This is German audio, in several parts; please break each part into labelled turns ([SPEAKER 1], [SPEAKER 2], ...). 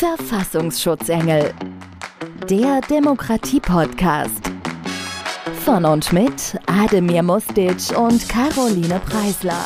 [SPEAKER 1] Verfassungsschutzengel. Der Demokratie-Podcast. Von und mit Ademir Mustic und Caroline Preisler.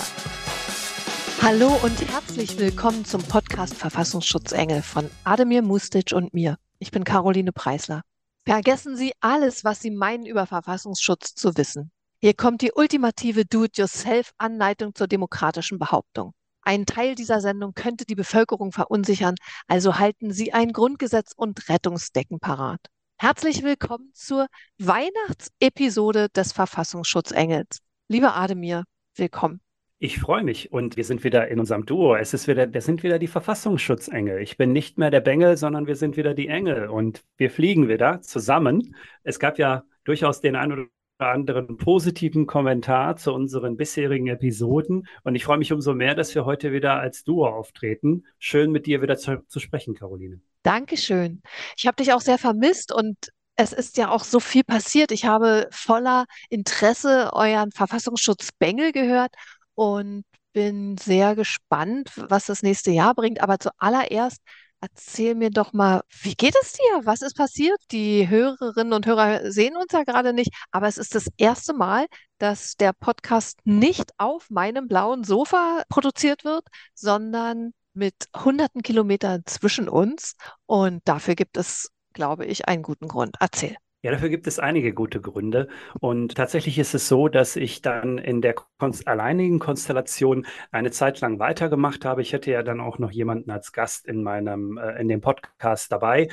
[SPEAKER 2] Hallo und herzlich willkommen zum Podcast Verfassungsschutzengel von Ademir Mustic und mir. Ich bin Caroline Preisler. Vergessen Sie alles, was Sie meinen über Verfassungsschutz zu wissen. Hier kommt die ultimative Do-it-yourself-Anleitung zur demokratischen Behauptung. Ein Teil dieser Sendung könnte die Bevölkerung verunsichern, also halten Sie ein Grundgesetz und Rettungsdecken parat. Herzlich willkommen zur Weihnachtsepisode des Verfassungsschutzengels. Lieber Ademir, willkommen.
[SPEAKER 3] Ich freue mich und wir sind wieder in unserem Duo. Es ist wieder, wir sind wieder die Verfassungsschutzengel. Ich bin nicht mehr der Bengel, sondern wir sind wieder die Engel und wir fliegen wieder zusammen. Es gab ja durchaus den einen oder anderen positiven Kommentar zu unseren bisherigen Episoden. Und ich freue mich umso mehr, dass wir heute wieder als Duo auftreten. Schön mit dir wieder zu, zu sprechen, Caroline.
[SPEAKER 2] Dankeschön. Ich habe dich auch sehr vermisst und es ist ja auch so viel passiert. Ich habe voller Interesse euren Verfassungsschutz Bengel gehört und bin sehr gespannt, was das nächste Jahr bringt. Aber zuallererst Erzähl mir doch mal, wie geht es dir? Was ist passiert? Die Hörerinnen und Hörer sehen uns ja gerade nicht, aber es ist das erste Mal, dass der Podcast nicht auf meinem blauen Sofa produziert wird, sondern mit hunderten Kilometern zwischen uns. Und dafür gibt es, glaube ich, einen guten Grund. Erzähl.
[SPEAKER 3] Ja, dafür gibt es einige gute Gründe. Und tatsächlich ist es so, dass ich dann in der konst alleinigen Konstellation eine Zeit lang weitergemacht habe. Ich hätte ja dann auch noch jemanden als Gast in meinem, äh, in dem Podcast dabei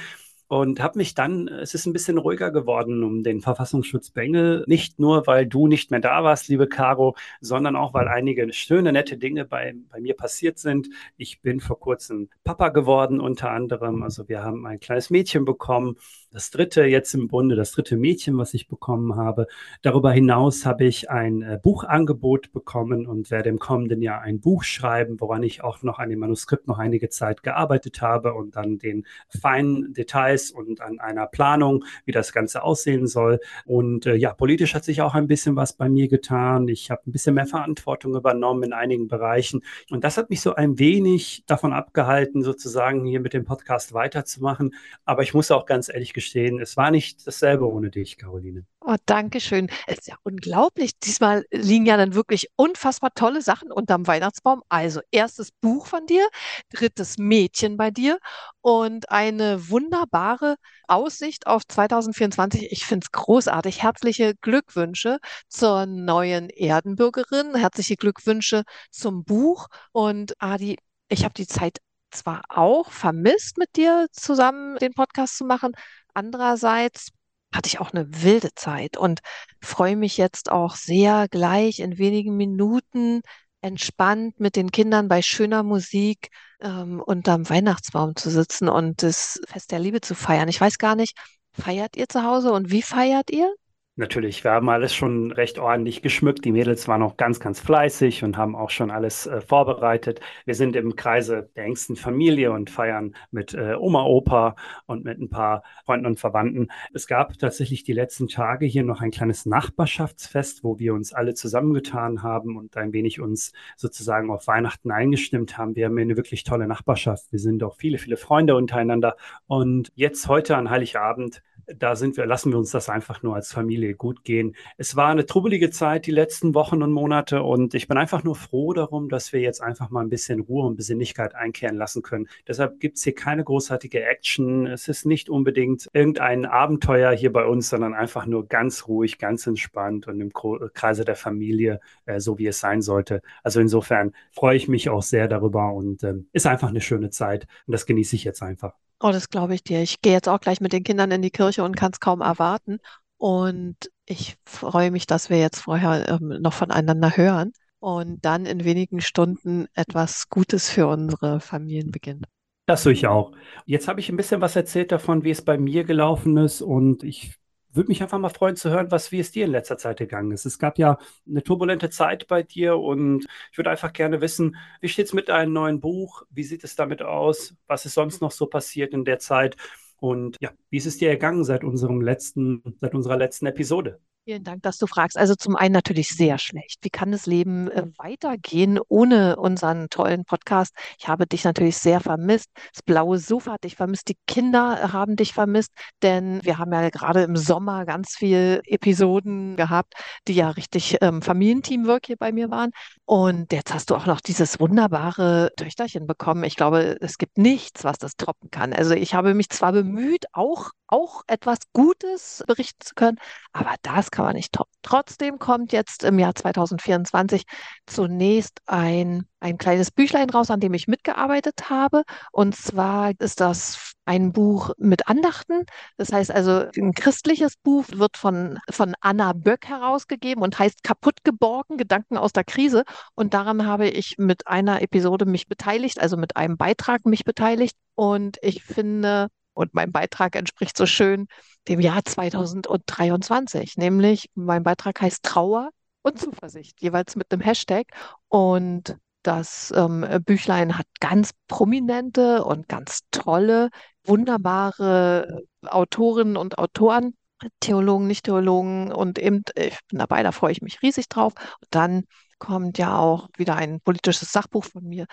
[SPEAKER 3] und habe mich dann, es ist ein bisschen ruhiger geworden um den Verfassungsschutz Bengel, nicht nur, weil du nicht mehr da warst, liebe Caro, sondern auch, weil einige schöne, nette Dinge bei, bei mir passiert sind. Ich bin vor kurzem Papa geworden unter anderem, also wir haben ein kleines Mädchen bekommen, das dritte jetzt im Bunde, das dritte Mädchen, was ich bekommen habe. Darüber hinaus habe ich ein äh, Buchangebot bekommen und werde im kommenden Jahr ein Buch schreiben, woran ich auch noch an dem Manuskript noch einige Zeit gearbeitet habe und dann den feinen Details und an einer Planung, wie das Ganze aussehen soll. Und äh, ja, politisch hat sich auch ein bisschen was bei mir getan. Ich habe ein bisschen mehr Verantwortung übernommen in einigen Bereichen. Und das hat mich so ein wenig davon abgehalten, sozusagen hier mit dem Podcast weiterzumachen. Aber ich muss auch ganz ehrlich gestehen, es war nicht dasselbe ohne dich, Caroline.
[SPEAKER 2] Oh, danke schön. Es ist ja unglaublich. Diesmal liegen ja dann wirklich unfassbar tolle Sachen unterm Weihnachtsbaum. Also erstes Buch von dir, drittes Mädchen bei dir und eine wunderbare Aussicht auf 2024. Ich finde es großartig. Herzliche Glückwünsche zur neuen Erdenbürgerin. Herzliche Glückwünsche zum Buch. Und Adi, ich habe die Zeit zwar auch vermisst, mit dir zusammen den Podcast zu machen. Andererseits hatte ich auch eine wilde Zeit und freue mich jetzt auch sehr gleich in wenigen Minuten entspannt mit den Kindern bei schöner Musik ähm, unterm Weihnachtsbaum zu sitzen und das Fest der Liebe zu feiern. Ich weiß gar nicht, feiert ihr zu Hause und wie feiert ihr?
[SPEAKER 3] Natürlich, wir haben alles schon recht ordentlich geschmückt. Die Mädels waren auch ganz, ganz fleißig und haben auch schon alles äh, vorbereitet. Wir sind im Kreise der engsten Familie und feiern mit äh, Oma, Opa und mit ein paar Freunden und Verwandten. Es gab tatsächlich die letzten Tage hier noch ein kleines Nachbarschaftsfest, wo wir uns alle zusammengetan haben und ein wenig uns sozusagen auf Weihnachten eingestimmt haben. Wir haben eine wirklich tolle Nachbarschaft. Wir sind auch viele, viele Freunde untereinander. Und jetzt heute an Heiligabend da sind wir, lassen wir uns das einfach nur als Familie gut gehen. Es war eine trubbelige Zeit die letzten Wochen und Monate und ich bin einfach nur froh darum, dass wir jetzt einfach mal ein bisschen Ruhe und Besinnlichkeit einkehren lassen können. Deshalb gibt es hier keine großartige Action. Es ist nicht unbedingt irgendein Abenteuer hier bei uns, sondern einfach nur ganz ruhig, ganz entspannt und im Kreise der Familie, äh, so wie es sein sollte. Also insofern freue ich mich auch sehr darüber und äh, ist einfach eine schöne Zeit und das genieße ich jetzt einfach.
[SPEAKER 2] Oh, das glaube ich dir. Ich gehe jetzt auch gleich mit den Kindern in die Kirche und kann es kaum erwarten. Und ich freue mich, dass wir jetzt vorher ähm, noch voneinander hören und dann in wenigen Stunden etwas Gutes für unsere Familien beginnt.
[SPEAKER 3] Das tue ich auch. Jetzt habe ich ein bisschen was erzählt davon, wie es bei mir gelaufen ist und ich würde mich einfach mal freuen zu hören, was, wie es dir in letzter Zeit gegangen ist. Es gab ja eine turbulente Zeit bei dir und ich würde einfach gerne wissen, wie steht es mit deinem neuen Buch? Wie sieht es damit aus? Was ist sonst noch so passiert in der Zeit? Und ja, wie ist es dir ergangen seit unserem letzten, seit unserer letzten Episode?
[SPEAKER 2] Vielen Dank, dass du fragst. Also zum einen natürlich sehr schlecht. Wie kann das Leben äh, weitergehen ohne unseren tollen Podcast? Ich habe dich natürlich sehr vermisst. Das blaue Sofa hat dich vermisst. Die Kinder haben dich vermisst, denn wir haben ja gerade im Sommer ganz viele Episoden gehabt, die ja richtig ähm, Familienteamwork hier bei mir waren. Und jetzt hast du auch noch dieses wunderbare Töchterchen bekommen. Ich glaube, es gibt nichts, was das toppen kann. Also ich habe mich zwar bemüht, auch auch etwas Gutes berichten zu können, aber das kann man nicht toppen. Trotzdem kommt jetzt im Jahr 2024 zunächst ein, ein kleines Büchlein raus, an dem ich mitgearbeitet habe. Und zwar ist das ein Buch mit Andachten. Das heißt also, ein christliches Buch wird von, von Anna Böck herausgegeben und heißt Kaputt geborgen, Gedanken aus der Krise. Und daran habe ich mit einer Episode mich beteiligt, also mit einem Beitrag mich beteiligt. Und ich finde, und mein Beitrag entspricht so schön dem Jahr 2023, nämlich mein Beitrag heißt Trauer und Zuversicht, jeweils mit einem Hashtag. Und das ähm, Büchlein hat ganz prominente und ganz tolle, wunderbare Autorinnen und Autoren, Theologen, Nicht-Theologen und eben, ich bin dabei, da freue ich mich riesig drauf. Und dann kommt ja auch wieder ein politisches Sachbuch von mir.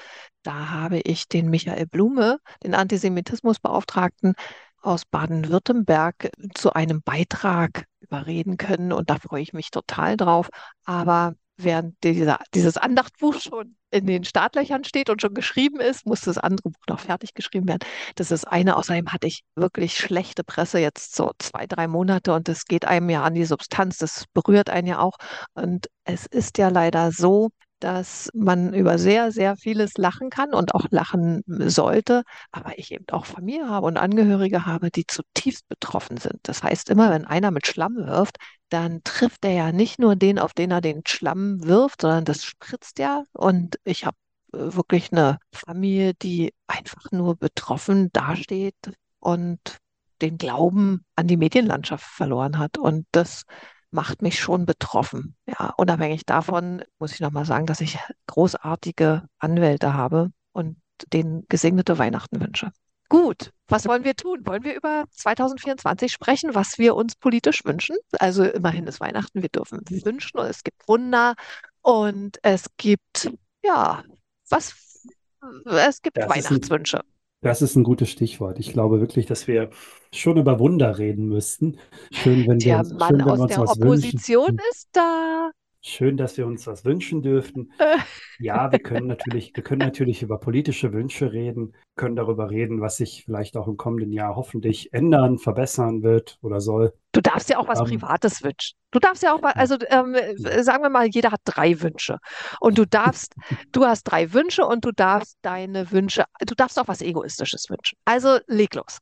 [SPEAKER 2] Da habe ich den Michael Blume, den Antisemitismusbeauftragten aus Baden-Württemberg, zu einem Beitrag überreden können. Und da freue ich mich total drauf. Aber während dieser, dieses Andachtbuch schon in den Startlöchern steht und schon geschrieben ist, muss das andere Buch noch fertig geschrieben werden. Das ist eine, außerdem hatte ich wirklich schlechte Presse jetzt so zwei, drei Monate und es geht einem ja an die Substanz, das berührt einen ja auch. Und es ist ja leider so, dass man über sehr, sehr vieles lachen kann und auch lachen sollte, aber ich eben auch Familie habe und Angehörige habe, die zutiefst betroffen sind. Das heißt, immer wenn einer mit Schlamm wirft, dann trifft er ja nicht nur den, auf den er den Schlamm wirft, sondern das spritzt ja. Und ich habe äh, wirklich eine Familie, die einfach nur betroffen dasteht und den Glauben an die Medienlandschaft verloren hat. Und das macht mich schon betroffen. Ja, unabhängig davon muss ich nochmal sagen, dass ich großartige Anwälte habe und denen gesegnete Weihnachten wünsche. Gut, was wollen wir tun? Wollen wir über 2024 sprechen, was wir uns politisch wünschen? Also immerhin ist Weihnachten, wir dürfen wünschen und es gibt Wunder und es gibt, ja, was, es gibt
[SPEAKER 3] Das
[SPEAKER 2] Weihnachtswünsche.
[SPEAKER 3] Das ist ein gutes Stichwort. Ich glaube wirklich, dass wir schon über Wunder reden müssten. Schön, wenn wir
[SPEAKER 2] Der
[SPEAKER 3] uns,
[SPEAKER 2] Mann
[SPEAKER 3] schön, wenn wir
[SPEAKER 2] aus
[SPEAKER 3] uns
[SPEAKER 2] der
[SPEAKER 3] was wünschen.
[SPEAKER 2] Opposition ist da.
[SPEAKER 3] Schön, dass wir uns was wünschen dürften. Ja, wir können natürlich, wir können natürlich über politische Wünsche reden, können darüber reden, was sich vielleicht auch im kommenden Jahr hoffentlich ändern, verbessern wird oder soll.
[SPEAKER 2] Du darfst ja auch was
[SPEAKER 3] Ähm,
[SPEAKER 2] Privates wünschen. Du darfst ja auch, also ähm, sagen wir mal, jeder hat drei Wünsche. Und du darfst, du hast drei Wünsche und du darfst deine Wünsche, du darfst auch was Egoistisches wünschen. Also leg los.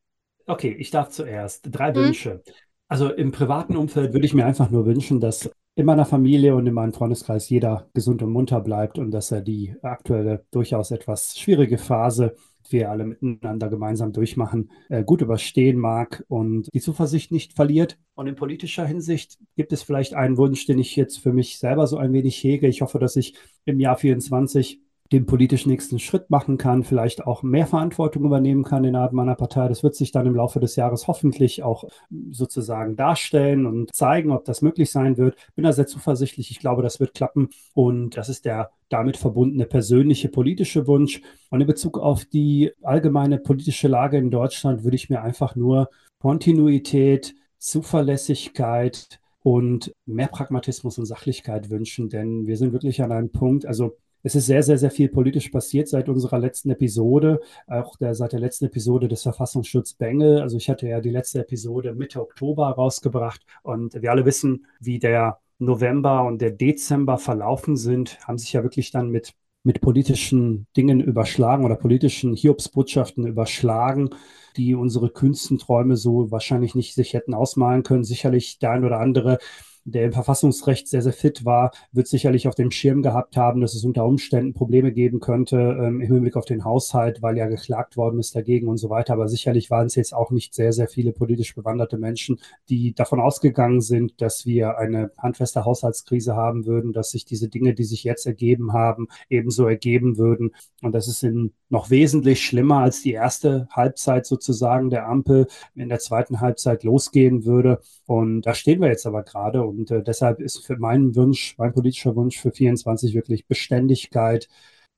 [SPEAKER 3] Okay, ich darf zuerst. Drei
[SPEAKER 2] Hm?
[SPEAKER 3] Wünsche. Also im privaten Umfeld würde ich mir einfach nur wünschen, dass in meiner Familie und in meinem Freundeskreis jeder gesund und munter bleibt und dass er die aktuelle durchaus etwas schwierige Phase, die wir alle miteinander gemeinsam durchmachen, äh, gut überstehen mag und die Zuversicht nicht verliert. Und in politischer Hinsicht gibt es vielleicht einen Wunsch, den ich jetzt für mich selber so ein wenig hege. Ich hoffe, dass ich im Jahr 24 den politisch nächsten Schritt machen kann, vielleicht auch mehr Verantwortung übernehmen kann innerhalb meiner Partei. Das wird sich dann im Laufe des Jahres hoffentlich auch sozusagen darstellen und zeigen, ob das möglich sein wird. Bin da sehr zuversichtlich. Ich glaube, das wird klappen. Und das ist der damit verbundene persönliche politische Wunsch. Und in Bezug auf die allgemeine politische Lage in Deutschland würde ich mir einfach nur Kontinuität, Zuverlässigkeit und mehr Pragmatismus und Sachlichkeit wünschen, denn wir sind wirklich an einem Punkt, also es ist sehr, sehr, sehr viel politisch passiert seit unserer letzten Episode, auch der, seit der letzten Episode des Verfassungsschutz Bengel. Also ich hatte ja die letzte Episode Mitte Oktober rausgebracht und wir alle wissen, wie der November und der Dezember verlaufen sind, haben sich ja wirklich dann mit, mit politischen Dingen überschlagen oder politischen Hiobsbotschaften überschlagen, die unsere kühnsten Träume so wahrscheinlich nicht sich hätten ausmalen können. Sicherlich der ein oder andere der im Verfassungsrecht sehr, sehr fit war, wird sicherlich auf dem Schirm gehabt haben, dass es unter Umständen Probleme geben könnte ähm, im Hinblick auf den Haushalt, weil ja geklagt worden ist dagegen und so weiter. Aber sicherlich waren es jetzt auch nicht sehr, sehr viele politisch bewanderte Menschen, die davon ausgegangen sind, dass wir eine handfeste Haushaltskrise haben würden, dass sich diese Dinge, die sich jetzt ergeben haben, ebenso ergeben würden. Und das ist in noch wesentlich schlimmer als die erste Halbzeit sozusagen der Ampel in der zweiten Halbzeit losgehen würde. Und da stehen wir jetzt aber gerade. Und äh, deshalb ist für meinen Wunsch, mein politischer Wunsch für 24 wirklich Beständigkeit,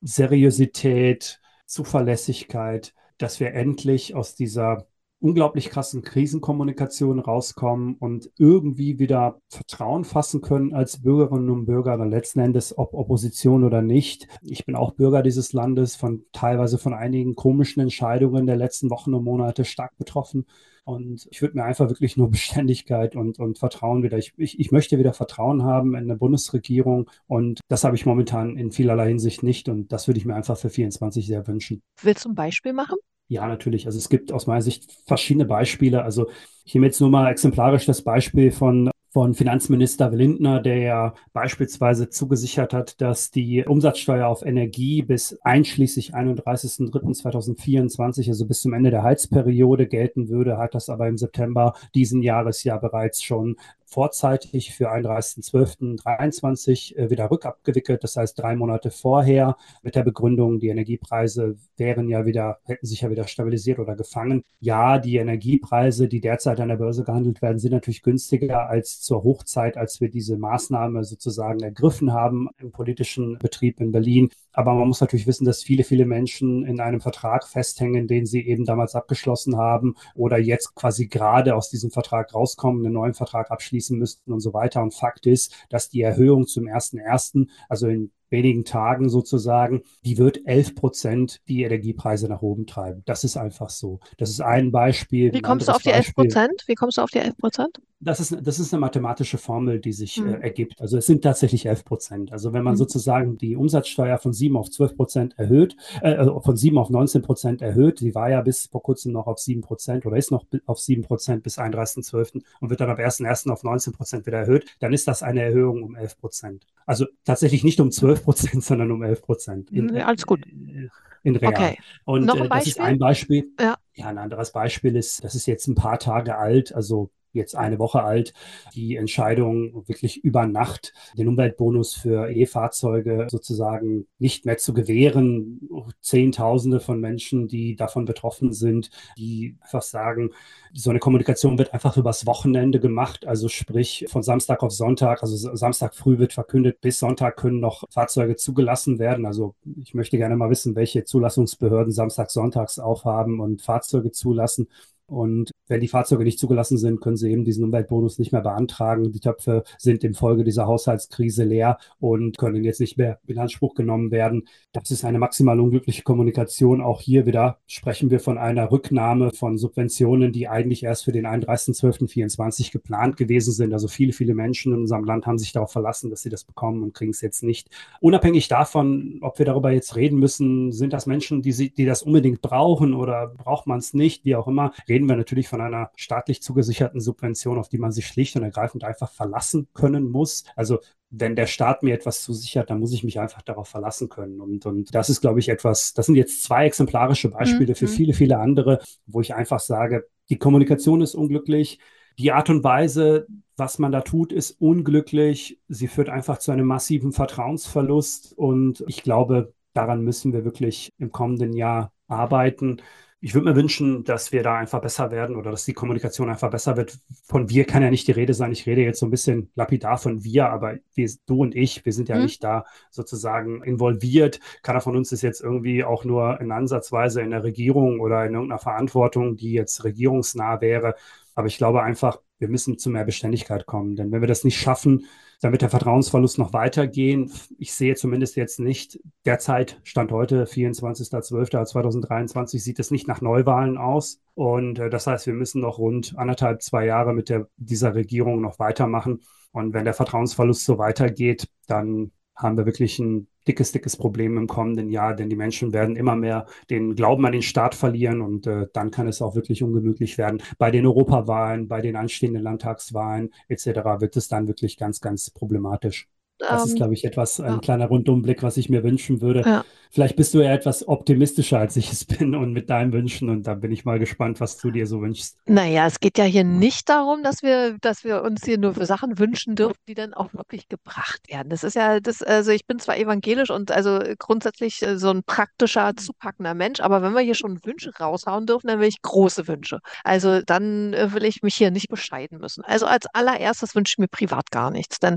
[SPEAKER 3] Seriosität, Zuverlässigkeit, dass wir endlich aus dieser unglaublich krassen Krisenkommunikation rauskommen und irgendwie wieder Vertrauen fassen können als Bürgerinnen und Bürger, dann letzten Endes, ob Opposition oder nicht. Ich bin auch Bürger dieses Landes, von teilweise von einigen komischen Entscheidungen der letzten Wochen und Monate stark betroffen. Und ich würde mir einfach wirklich nur Beständigkeit und, und Vertrauen wieder, ich, ich, ich möchte wieder Vertrauen haben in eine Bundesregierung und das habe ich momentan in vielerlei Hinsicht nicht und das würde ich mir einfach für 24 sehr wünschen.
[SPEAKER 2] Willst du ein Beispiel machen?
[SPEAKER 3] Ja, natürlich. Also es gibt aus meiner Sicht verschiedene Beispiele. Also ich nehme jetzt nur mal exemplarisch das Beispiel von von Finanzminister Lindner, der ja beispielsweise zugesichert hat, dass die Umsatzsteuer auf Energie bis einschließlich 31.03.2024, also bis zum Ende der Heizperiode gelten würde, hat das aber im September diesen Jahres ja bereits schon vorzeitig für 31.12.23 äh, wieder rückabgewickelt. Das heißt, drei Monate vorher mit der Begründung, die Energiepreise wären ja wieder, hätten sich ja wieder stabilisiert oder gefangen. Ja, die Energiepreise, die derzeit an der Börse gehandelt werden, sind natürlich günstiger als zur Hochzeit, als wir diese Maßnahme sozusagen ergriffen haben im politischen Betrieb in Berlin. Aber man muss natürlich wissen, dass viele, viele Menschen in einem Vertrag festhängen, den sie eben damals abgeschlossen haben oder jetzt quasi gerade aus diesem Vertrag rauskommen, einen neuen Vertrag abschließen müssten und so weiter. Und Fakt ist, dass die Erhöhung zum 1.1., also in wenigen Tagen sozusagen, die wird 11 Prozent die Energiepreise nach oben treiben. Das ist einfach so. Das ist ein Beispiel.
[SPEAKER 2] Wie kommst du auf die 11 Prozent? Wie kommst du auf die 11 Prozent?
[SPEAKER 3] Das ist, das ist eine mathematische Formel, die sich mhm. äh, ergibt. Also es sind tatsächlich 11 Prozent. Also wenn man mhm. sozusagen die Umsatzsteuer von 7 auf 12 Prozent erhöht, äh, also von 7 auf 19 Prozent erhöht, die war ja bis vor kurzem noch auf 7 Prozent oder ist noch auf 7 Prozent bis 31.12. und wird dann ab 1.1. auf 19 Prozent wieder erhöht, dann ist das eine Erhöhung um 11 Prozent. Also tatsächlich nicht um 12 Prozent, sondern um 11 Prozent.
[SPEAKER 2] Alles gut.
[SPEAKER 3] Äh, in Real. Okay. Und Noch ein äh, das ist ein Beispiel. Ja. ja, ein anderes Beispiel ist, das ist jetzt ein paar Tage alt, also jetzt eine Woche alt, die Entscheidung wirklich über Nacht den Umweltbonus für E-Fahrzeuge sozusagen nicht mehr zu gewähren. Zehntausende von Menschen, die davon betroffen sind, die einfach sagen, so eine Kommunikation wird einfach übers Wochenende gemacht, also sprich von Samstag auf Sonntag, also Samstag früh wird verkündet, bis Sonntag können noch Fahrzeuge zugelassen werden. Also ich möchte gerne mal wissen, welche Zulassungsbehörden Samstag, Sonntags aufhaben und Fahrzeuge zulassen. Und wenn die Fahrzeuge nicht zugelassen sind, können sie eben diesen Umweltbonus nicht mehr beantragen. Die Töpfe sind infolge dieser Haushaltskrise leer und können jetzt nicht mehr in Anspruch genommen werden. Das ist eine maximal unglückliche Kommunikation. Auch hier wieder sprechen wir von einer Rücknahme von Subventionen, die eigentlich erst für den 31.12.24 geplant gewesen sind. Also viele, viele Menschen in unserem Land haben sich darauf verlassen, dass sie das bekommen und kriegen es jetzt nicht. Unabhängig davon, ob wir darüber jetzt reden müssen, sind das Menschen, die, sie, die das unbedingt brauchen oder braucht man es nicht, wie auch immer, reden wir natürlich von einer staatlich zugesicherten Subvention, auf die man sich schlicht und ergreifend einfach verlassen können muss. Also wenn der Staat mir etwas zusichert, dann muss ich mich einfach darauf verlassen können. Und, und das ist, glaube ich, etwas, das sind jetzt zwei exemplarische Beispiele mhm. für viele, viele andere, wo ich einfach sage, die Kommunikation ist unglücklich. Die Art und Weise, was man da tut, ist unglücklich. Sie führt einfach zu einem massiven Vertrauensverlust. Und ich glaube, daran müssen wir wirklich im kommenden Jahr arbeiten. Ich würde mir wünschen, dass wir da einfach besser werden oder dass die Kommunikation einfach besser wird. Von wir kann ja nicht die Rede sein. Ich rede jetzt so ein bisschen lapidar von wir, aber wir, du und ich, wir sind ja mhm. nicht da sozusagen involviert. Keiner von uns ist jetzt irgendwie auch nur in Ansatzweise in der Regierung oder in irgendeiner Verantwortung, die jetzt regierungsnah wäre. Aber ich glaube einfach, wir müssen zu mehr Beständigkeit kommen. Denn wenn wir das nicht schaffen, dann wird der Vertrauensverlust noch weitergehen. Ich sehe zumindest jetzt nicht, derzeit, Stand heute, 24.12.2023, sieht es nicht nach Neuwahlen aus. Und äh, das heißt, wir müssen noch rund anderthalb, zwei Jahre mit der, dieser Regierung noch weitermachen. Und wenn der Vertrauensverlust so weitergeht, dann haben wir wirklich ein dickes, dickes Problem im kommenden Jahr, denn die Menschen werden immer mehr den Glauben an den Staat verlieren und äh, dann kann es auch wirklich ungemütlich werden. Bei den Europawahlen, bei den anstehenden Landtagswahlen etc. wird es dann wirklich ganz, ganz problematisch. Das ist, glaube ich, etwas, ein ja. kleiner Rundumblick, was ich mir wünschen würde. Ja. Vielleicht bist du ja etwas optimistischer, als ich es bin und mit deinen Wünschen. Und da bin ich mal gespannt, was du dir so wünschst.
[SPEAKER 2] Naja, es geht ja hier nicht darum, dass wir, dass wir uns hier nur für Sachen wünschen dürfen, die dann auch wirklich gebracht werden. Das ist ja, das, also ich bin zwar evangelisch und also grundsätzlich äh, so ein praktischer, zupackender Mensch, aber wenn wir hier schon Wünsche raushauen dürfen, dann will ich große Wünsche. Also dann äh, will ich mich hier nicht bescheiden müssen. Also als allererstes wünsche ich mir privat gar nichts, denn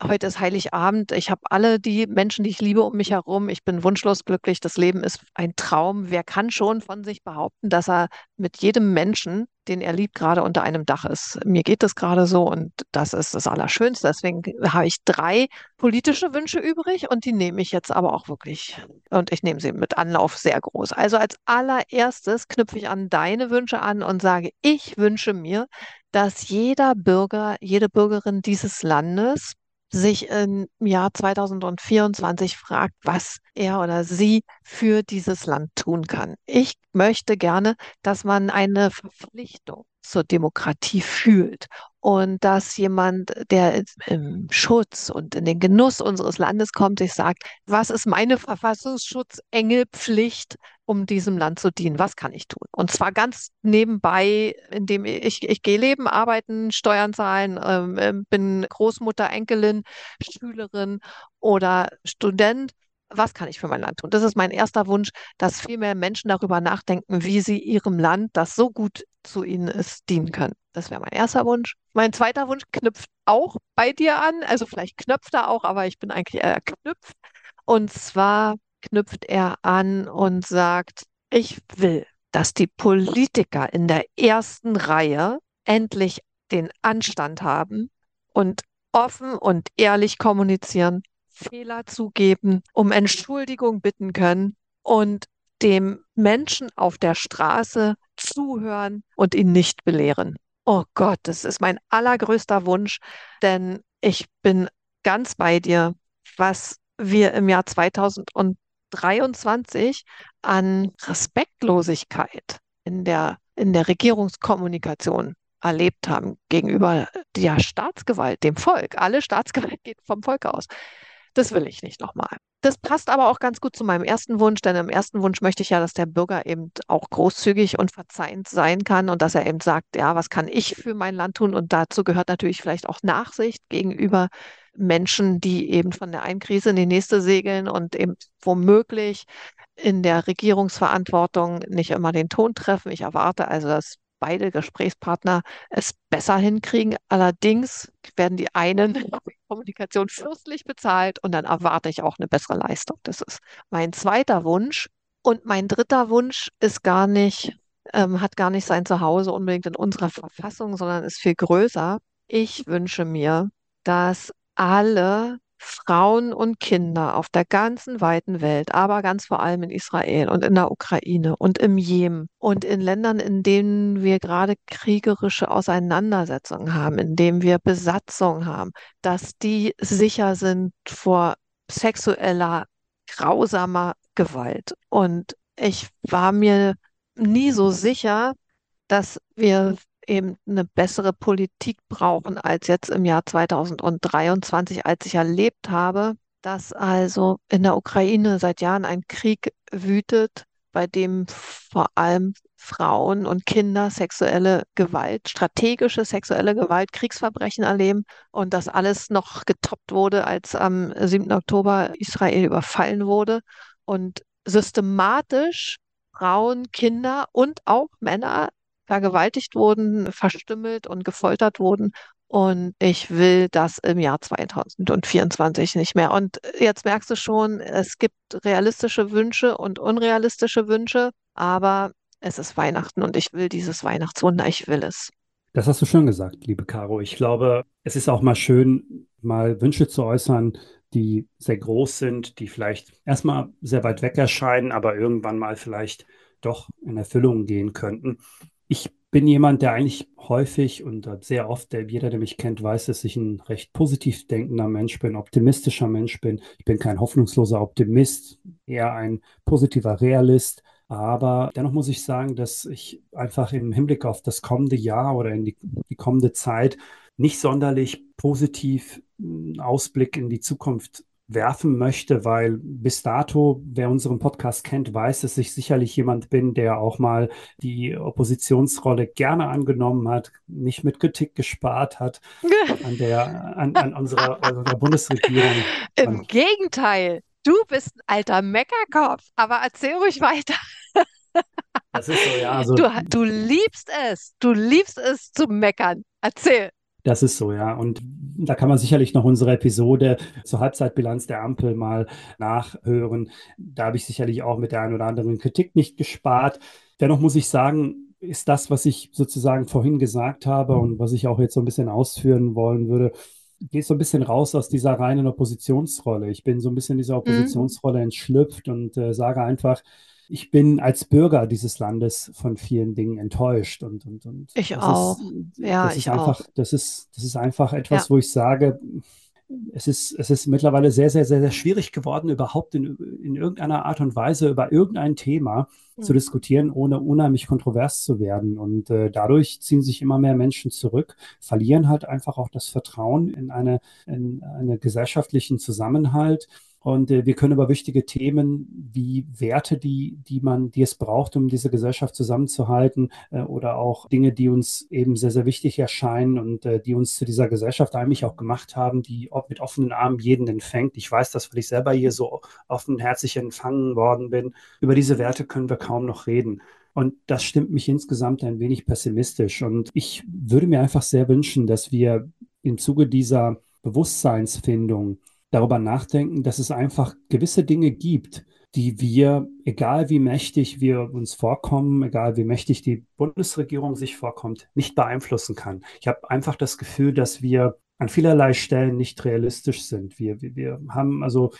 [SPEAKER 2] Heute ist Heiligabend. Ich habe alle die Menschen, die ich liebe, um mich herum. Ich bin wunschlos glücklich. Das Leben ist ein Traum. Wer kann schon von sich behaupten, dass er mit jedem Menschen, den er liebt, gerade unter einem Dach ist? Mir geht es gerade so und das ist das Allerschönste. Deswegen habe ich drei politische Wünsche übrig und die nehme ich jetzt aber auch wirklich und ich nehme sie mit Anlauf sehr groß. Also als allererstes knüpfe ich an deine Wünsche an und sage, ich wünsche mir, dass jeder Bürger, jede Bürgerin dieses Landes sich im Jahr 2024 fragt, was er oder sie für dieses Land tun kann. Ich möchte gerne, dass man eine Verpflichtung zur Demokratie fühlt und dass jemand, der im Schutz und in den Genuss unseres Landes kommt, sich sagt, was ist meine Verfassungsschutzengel-Pflicht, um diesem Land zu dienen? Was kann ich tun? Und zwar ganz nebenbei, indem ich, ich gehe leben, arbeiten, Steuern zahlen, ähm, ähm bin Großmutter, Enkelin, Schülerin oder Student was kann ich für mein Land tun? Das ist mein erster Wunsch, dass viel mehr Menschen darüber nachdenken, wie sie ihrem Land, das so gut zu ihnen ist, dienen können. Das wäre mein erster Wunsch. Mein zweiter Wunsch knüpft auch bei dir an, also vielleicht knöpft er auch, aber ich bin eigentlich eher knüpft. Und zwar knüpft er an und sagt, ich will, dass die Politiker in der ersten Reihe endlich den Anstand haben und offen und ehrlich kommunizieren, Fehler zugeben, um Entschuldigung bitten können und dem Menschen auf der Straße zuhören und ihn nicht belehren. Oh Gott, das ist mein allergrößter Wunsch, denn ich bin ganz bei dir, was wir im Jahr 2023 an Respektlosigkeit in der, in der Regierungskommunikation erlebt haben gegenüber der Staatsgewalt, dem Volk. Alle Staatsgewalt geht vom Volk aus. Das will ich nicht nochmal. Das passt aber auch ganz gut zu meinem ersten Wunsch, denn im ersten Wunsch möchte ich ja, dass der Bürger eben auch großzügig und verzeihend sein kann und dass er eben sagt, ja, was kann ich für mein Land tun? Und dazu gehört natürlich vielleicht auch Nachsicht gegenüber Menschen, die eben von der einen Krise in die nächste segeln und eben womöglich in der Regierungsverantwortung nicht immer den Ton treffen. Ich erwarte also, dass beide Gesprächspartner es besser hinkriegen. Allerdings werden die einen Kommunikation fürstlich bezahlt und dann erwarte ich auch eine bessere Leistung. Das ist mein zweiter Wunsch. Und mein dritter Wunsch ist gar nicht, ähm, hat gar nicht sein Zuhause unbedingt in unserer Verfassung, sondern ist viel größer. Ich wünsche mir, dass alle Frauen und Kinder auf der ganzen weiten Welt, aber ganz vor allem in Israel und in der Ukraine und im Jemen und in Ländern, in denen wir gerade kriegerische Auseinandersetzungen haben, in denen wir Besatzung haben, dass die sicher sind vor sexueller, grausamer Gewalt. Und ich war mir nie so sicher, dass wir eben eine bessere Politik brauchen als jetzt im Jahr 2023, als ich erlebt habe, dass also in der Ukraine seit Jahren ein Krieg wütet, bei dem vor allem Frauen und Kinder sexuelle Gewalt, strategische sexuelle Gewalt, Kriegsverbrechen erleben und das alles noch getoppt wurde, als am 7. Oktober Israel überfallen wurde und systematisch Frauen, Kinder und auch Männer vergewaltigt wurden, verstümmelt und gefoltert wurden. Und ich will das im Jahr 2024 nicht mehr. Und jetzt merkst du schon, es gibt realistische Wünsche und unrealistische Wünsche, aber es ist Weihnachten und ich will dieses Weihnachtswunder, ich will es.
[SPEAKER 3] Das hast du schön gesagt, liebe Caro. Ich glaube, es ist auch mal schön, mal Wünsche zu äußern, die sehr groß sind, die vielleicht erstmal sehr weit weg erscheinen, aber irgendwann mal vielleicht doch in Erfüllung gehen könnten. Ich bin jemand, der eigentlich häufig und sehr oft, der, jeder, der mich kennt, weiß, dass ich ein recht positiv denkender Mensch bin, optimistischer Mensch bin. Ich bin kein hoffnungsloser Optimist, eher ein positiver Realist. Aber dennoch muss ich sagen, dass ich einfach im Hinblick auf das kommende Jahr oder in die, die kommende Zeit nicht sonderlich positiv Ausblick in die Zukunft werfen möchte, weil bis dato, wer unseren Podcast kennt, weiß, dass ich sicherlich jemand bin, der auch mal die Oppositionsrolle gerne angenommen hat, nicht mit Kritik gespart hat an der an, an unserer, unserer Bundesregierung.
[SPEAKER 2] Im Gegenteil, du bist ein alter Meckerkopf, aber erzähl ruhig weiter.
[SPEAKER 3] Das ist so, ja. Also,
[SPEAKER 2] du, du liebst es, du liebst es zu meckern. Erzähl.
[SPEAKER 3] Das ist so, ja. Und da kann man sicherlich noch unsere Episode zur Halbzeitbilanz der Ampel mal nachhören. Da habe ich sicherlich auch mit der einen oder anderen Kritik nicht gespart. Dennoch muss ich sagen, ist das, was ich sozusagen vorhin gesagt habe und was ich auch jetzt so ein bisschen ausführen wollen würde, geht so ein bisschen raus aus dieser reinen Oppositionsrolle. Ich bin so ein bisschen dieser mhm. Oppositionsrolle entschlüpft und äh, sage einfach, ich bin als Bürger dieses Landes von vielen Dingen enttäuscht und und und
[SPEAKER 2] ich auch.
[SPEAKER 3] Ist, ja, das ich ist einfach, auch. das ist das ist einfach etwas, ja. wo ich sage, es ist, es ist mittlerweile sehr, sehr, sehr, sehr schwierig geworden, überhaupt in, in irgendeiner Art und Weise über irgendein Thema mhm. zu diskutieren, ohne unheimlich kontrovers zu werden. Und äh, dadurch ziehen sich immer mehr Menschen zurück, verlieren halt einfach auch das Vertrauen in eine, in einen gesellschaftlichen Zusammenhalt und äh, wir können über wichtige Themen wie Werte, die, die man, die es braucht, um diese Gesellschaft zusammenzuhalten, äh, oder auch Dinge, die uns eben sehr, sehr wichtig erscheinen und äh, die uns zu dieser Gesellschaft eigentlich auch gemacht haben, die mit offenen Armen jeden empfängt. Ich weiß das, weil ich selber hier so offenherzig empfangen worden bin. Über diese Werte können wir kaum noch reden. Und das stimmt mich insgesamt ein wenig pessimistisch. Und ich würde mir einfach sehr wünschen, dass wir im Zuge dieser Bewusstseinsfindung darüber nachdenken, dass es einfach gewisse Dinge gibt, die wir, egal wie mächtig wir uns vorkommen, egal wie mächtig die Bundesregierung sich vorkommt, nicht beeinflussen kann. Ich habe einfach das Gefühl, dass wir an vielerlei Stellen nicht realistisch sind. Wir, wir, wir haben, also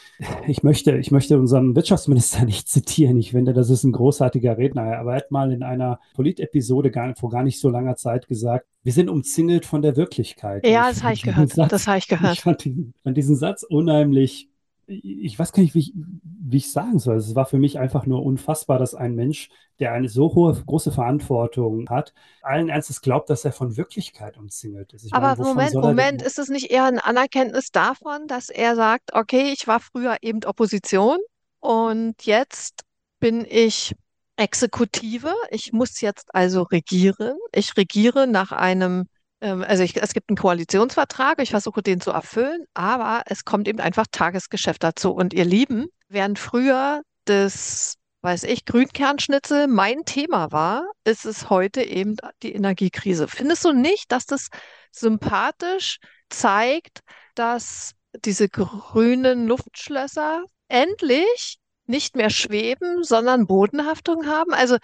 [SPEAKER 3] ich möchte, ich möchte unseren Wirtschaftsminister nicht zitieren. Ich finde, das ist ein großartiger Redner. Aber er hat mal in einer Polit-Episode gar, vor gar nicht so langer Zeit gesagt, wir sind umzingelt von der Wirklichkeit.
[SPEAKER 2] Ja, das habe ich gehört. Satz, das habe ich gehört.
[SPEAKER 3] Ich fand diesen, fand diesen Satz unheimlich ich weiß gar nicht, wie ich, wie ich sagen soll. Es war für mich einfach nur unfassbar, dass ein Mensch, der eine so hohe, große Verantwortung hat, allen Ernstes glaubt, dass er von Wirklichkeit umzingelt ist.
[SPEAKER 2] Ich Aber meine, Moment, Moment, ist es nicht eher ein Anerkenntnis davon, dass er sagt, okay, ich war früher eben Opposition und jetzt bin ich Exekutive. Ich muss jetzt also regieren. Ich regiere nach einem also ich, es gibt einen Koalitionsvertrag, ich versuche den zu erfüllen, aber es kommt eben einfach Tagesgeschäft dazu. Und ihr Lieben, während früher das, weiß ich, Grünkernschnitzel mein Thema war, ist es heute eben die Energiekrise. Findest du nicht, dass das sympathisch zeigt, dass diese grünen Luftschlösser endlich nicht mehr schweben, sondern Bodenhaftung haben? Also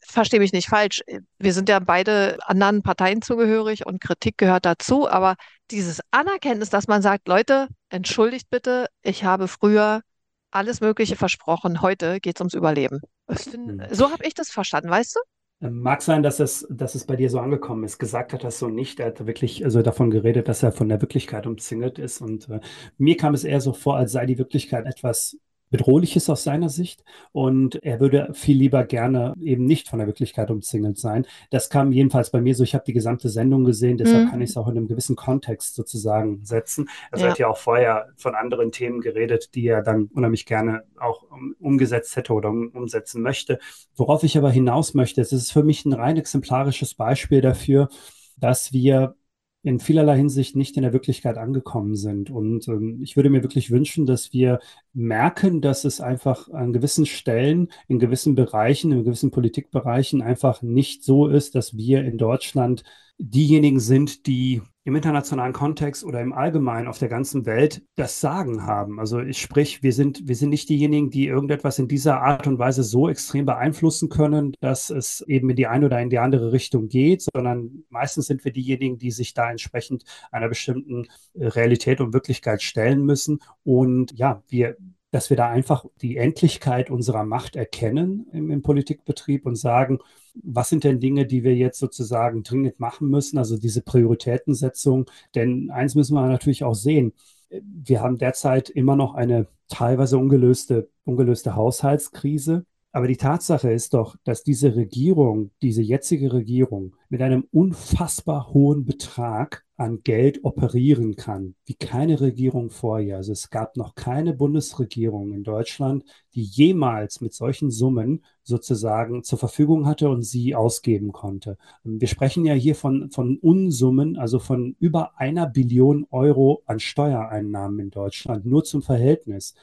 [SPEAKER 2] verstehe mich nicht falsch. Wir sind ja beide anderen Parteien zugehörig und Kritik gehört dazu. Aber dieses Anerkenntnis, dass man sagt, Leute, entschuldigt bitte, ich habe früher alles Mögliche versprochen. Heute geht es ums Überleben. Find, hm. so habe ich das verstanden, weißt du?
[SPEAKER 3] Ähm, mag sein, dass es, dass es bei dir so angekommen ist. Gesagt hat das so nicht. Er hat wirklich also davon geredet, dass er von der Wirklichkeit umzingelt ist. Und äh, mir kam es eher so vor, als sei die Wirklichkeit etwas Bedrohliches aus seiner Sicht und er würde viel lieber gerne eben nicht von der Wirklichkeit umzingelt sein. Das kam jedenfalls bei mir so, ich habe die gesamte Sendung gesehen, deshalb mhm. kann ich es auch in einem gewissen Kontext sozusagen setzen. Also ja. er hat ja auch vorher von anderen Themen geredet, die er dann unheimlich gerne auch umgesetzt hätte oder um, umsetzen möchte. Worauf ich aber hinaus möchte, es ist für mich ein rein exemplarisches Beispiel dafür, dass wir in vielerlei Hinsicht nicht in der Wirklichkeit angekommen sind. Und ähm, ich würde mir wirklich wünschen, dass wir merken, dass es einfach an gewissen Stellen, in gewissen Bereichen, in gewissen Politikbereichen einfach nicht so ist, dass wir in Deutschland diejenigen sind, die im internationalen Kontext oder im Allgemeinen auf der ganzen Welt das Sagen haben. Also ich sprich, wir sind, wir sind nicht diejenigen, die irgendetwas in dieser Art und Weise so extrem beeinflussen können, dass es eben in die eine oder in die andere Richtung geht, sondern meistens sind wir diejenigen, die sich da entsprechend einer bestimmten Realität und Wirklichkeit stellen müssen. Und ja, wir dass wir da einfach die Endlichkeit unserer Macht erkennen im, im, Politikbetrieb und sagen, was sind denn Dinge, die wir jetzt sozusagen dringend machen müssen, also diese Prioritätensetzung. Denn eins müssen wir natürlich auch sehen, wir haben derzeit immer noch eine teilweise ungelöste, ungelöste Haushaltskrise. Aber die Tatsache ist doch, dass diese Regierung, diese jetzige Regierung mit einem unfassbar hohen Betrag an Geld operieren kann, wie keine Regierung vorher. Also es gab noch keine Bundesregierung in Deutschland, die jemals mit solchen Summen sozusagen zur Verfügung hatte und sie ausgeben konnte. Wir sprechen ja hier von, von Unsummen, also von über einer Billion Euro an Steuereinnahmen in Deutschland, nur zum Verhältnis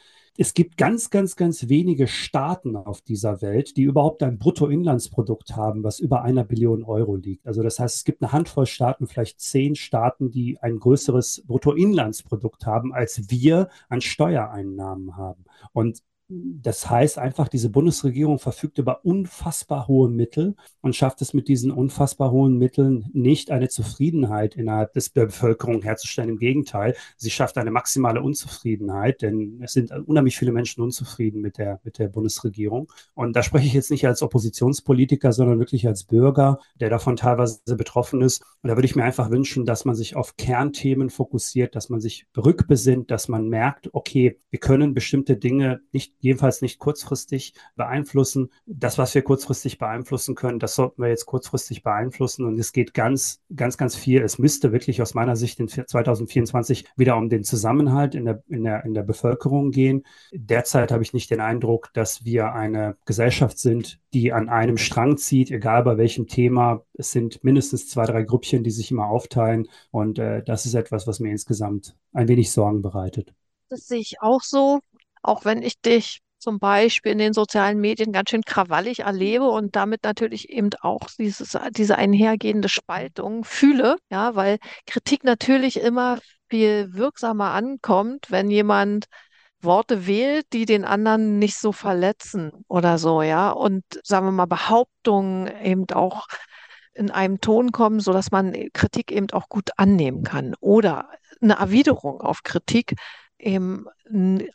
[SPEAKER 3] es gibt ganz, ganz, ganz wenige Staaten auf dieser Welt, die überhaupt ein Bruttoinlandsprodukt haben, was über einer Billion Euro liegt. Also das heißt, es gibt eine Handvoll Staaten, vielleicht zehn Staaten, die ein größeres Bruttoinlandsprodukt haben, als wir an Steuereinnahmen haben. Und das heißt einfach, diese Bundesregierung verfügt über unfassbar hohe Mittel und schafft es mit diesen unfassbar hohen Mitteln nicht, eine Zufriedenheit innerhalb des der Bevölkerung herzustellen. Im Gegenteil, sie schafft eine maximale Unzufriedenheit, denn es sind unheimlich viele Menschen unzufrieden mit der, mit der Bundesregierung. Und da spreche ich jetzt nicht als Oppositionspolitiker, sondern wirklich als Bürger, der davon teilweise betroffen ist. Und da würde ich mir einfach wünschen, dass man sich auf Kernthemen fokussiert, dass man sich rückbesinnt, dass man merkt, okay, wir können bestimmte Dinge nicht jedenfalls nicht kurzfristig beeinflussen. Das, was wir kurzfristig beeinflussen können, das sollten wir jetzt kurzfristig beeinflussen. Und es geht ganz, ganz, ganz viel. Es müsste wirklich aus meiner Sicht in 2024 wieder um den Zusammenhalt in der, in der, in der Bevölkerung gehen. Derzeit habe ich nicht den Eindruck, dass wir eine Gesellschaft sind, die an einem Strang zieht, egal bei welchem Thema. Es sind mindestens zwei, drei Grüppchen, die sich immer aufteilen. Und äh, das ist etwas, was mir insgesamt ein wenig Sorgen bereitet.
[SPEAKER 2] Das sehe ich auch so auch wenn ich dich zum Beispiel in den sozialen Medien ganz schön krawallig erlebe und damit natürlich eben auch dieses, diese einhergehende Spaltung fühle, ja, weil Kritik natürlich immer viel wirksamer ankommt, wenn jemand Worte wählt, die den anderen nicht so verletzen oder so, ja, und sagen wir mal Behauptungen eben auch in einem Ton kommen, so dass man Kritik eben auch gut annehmen kann. Oder eine Erwiderung auf Kritik eben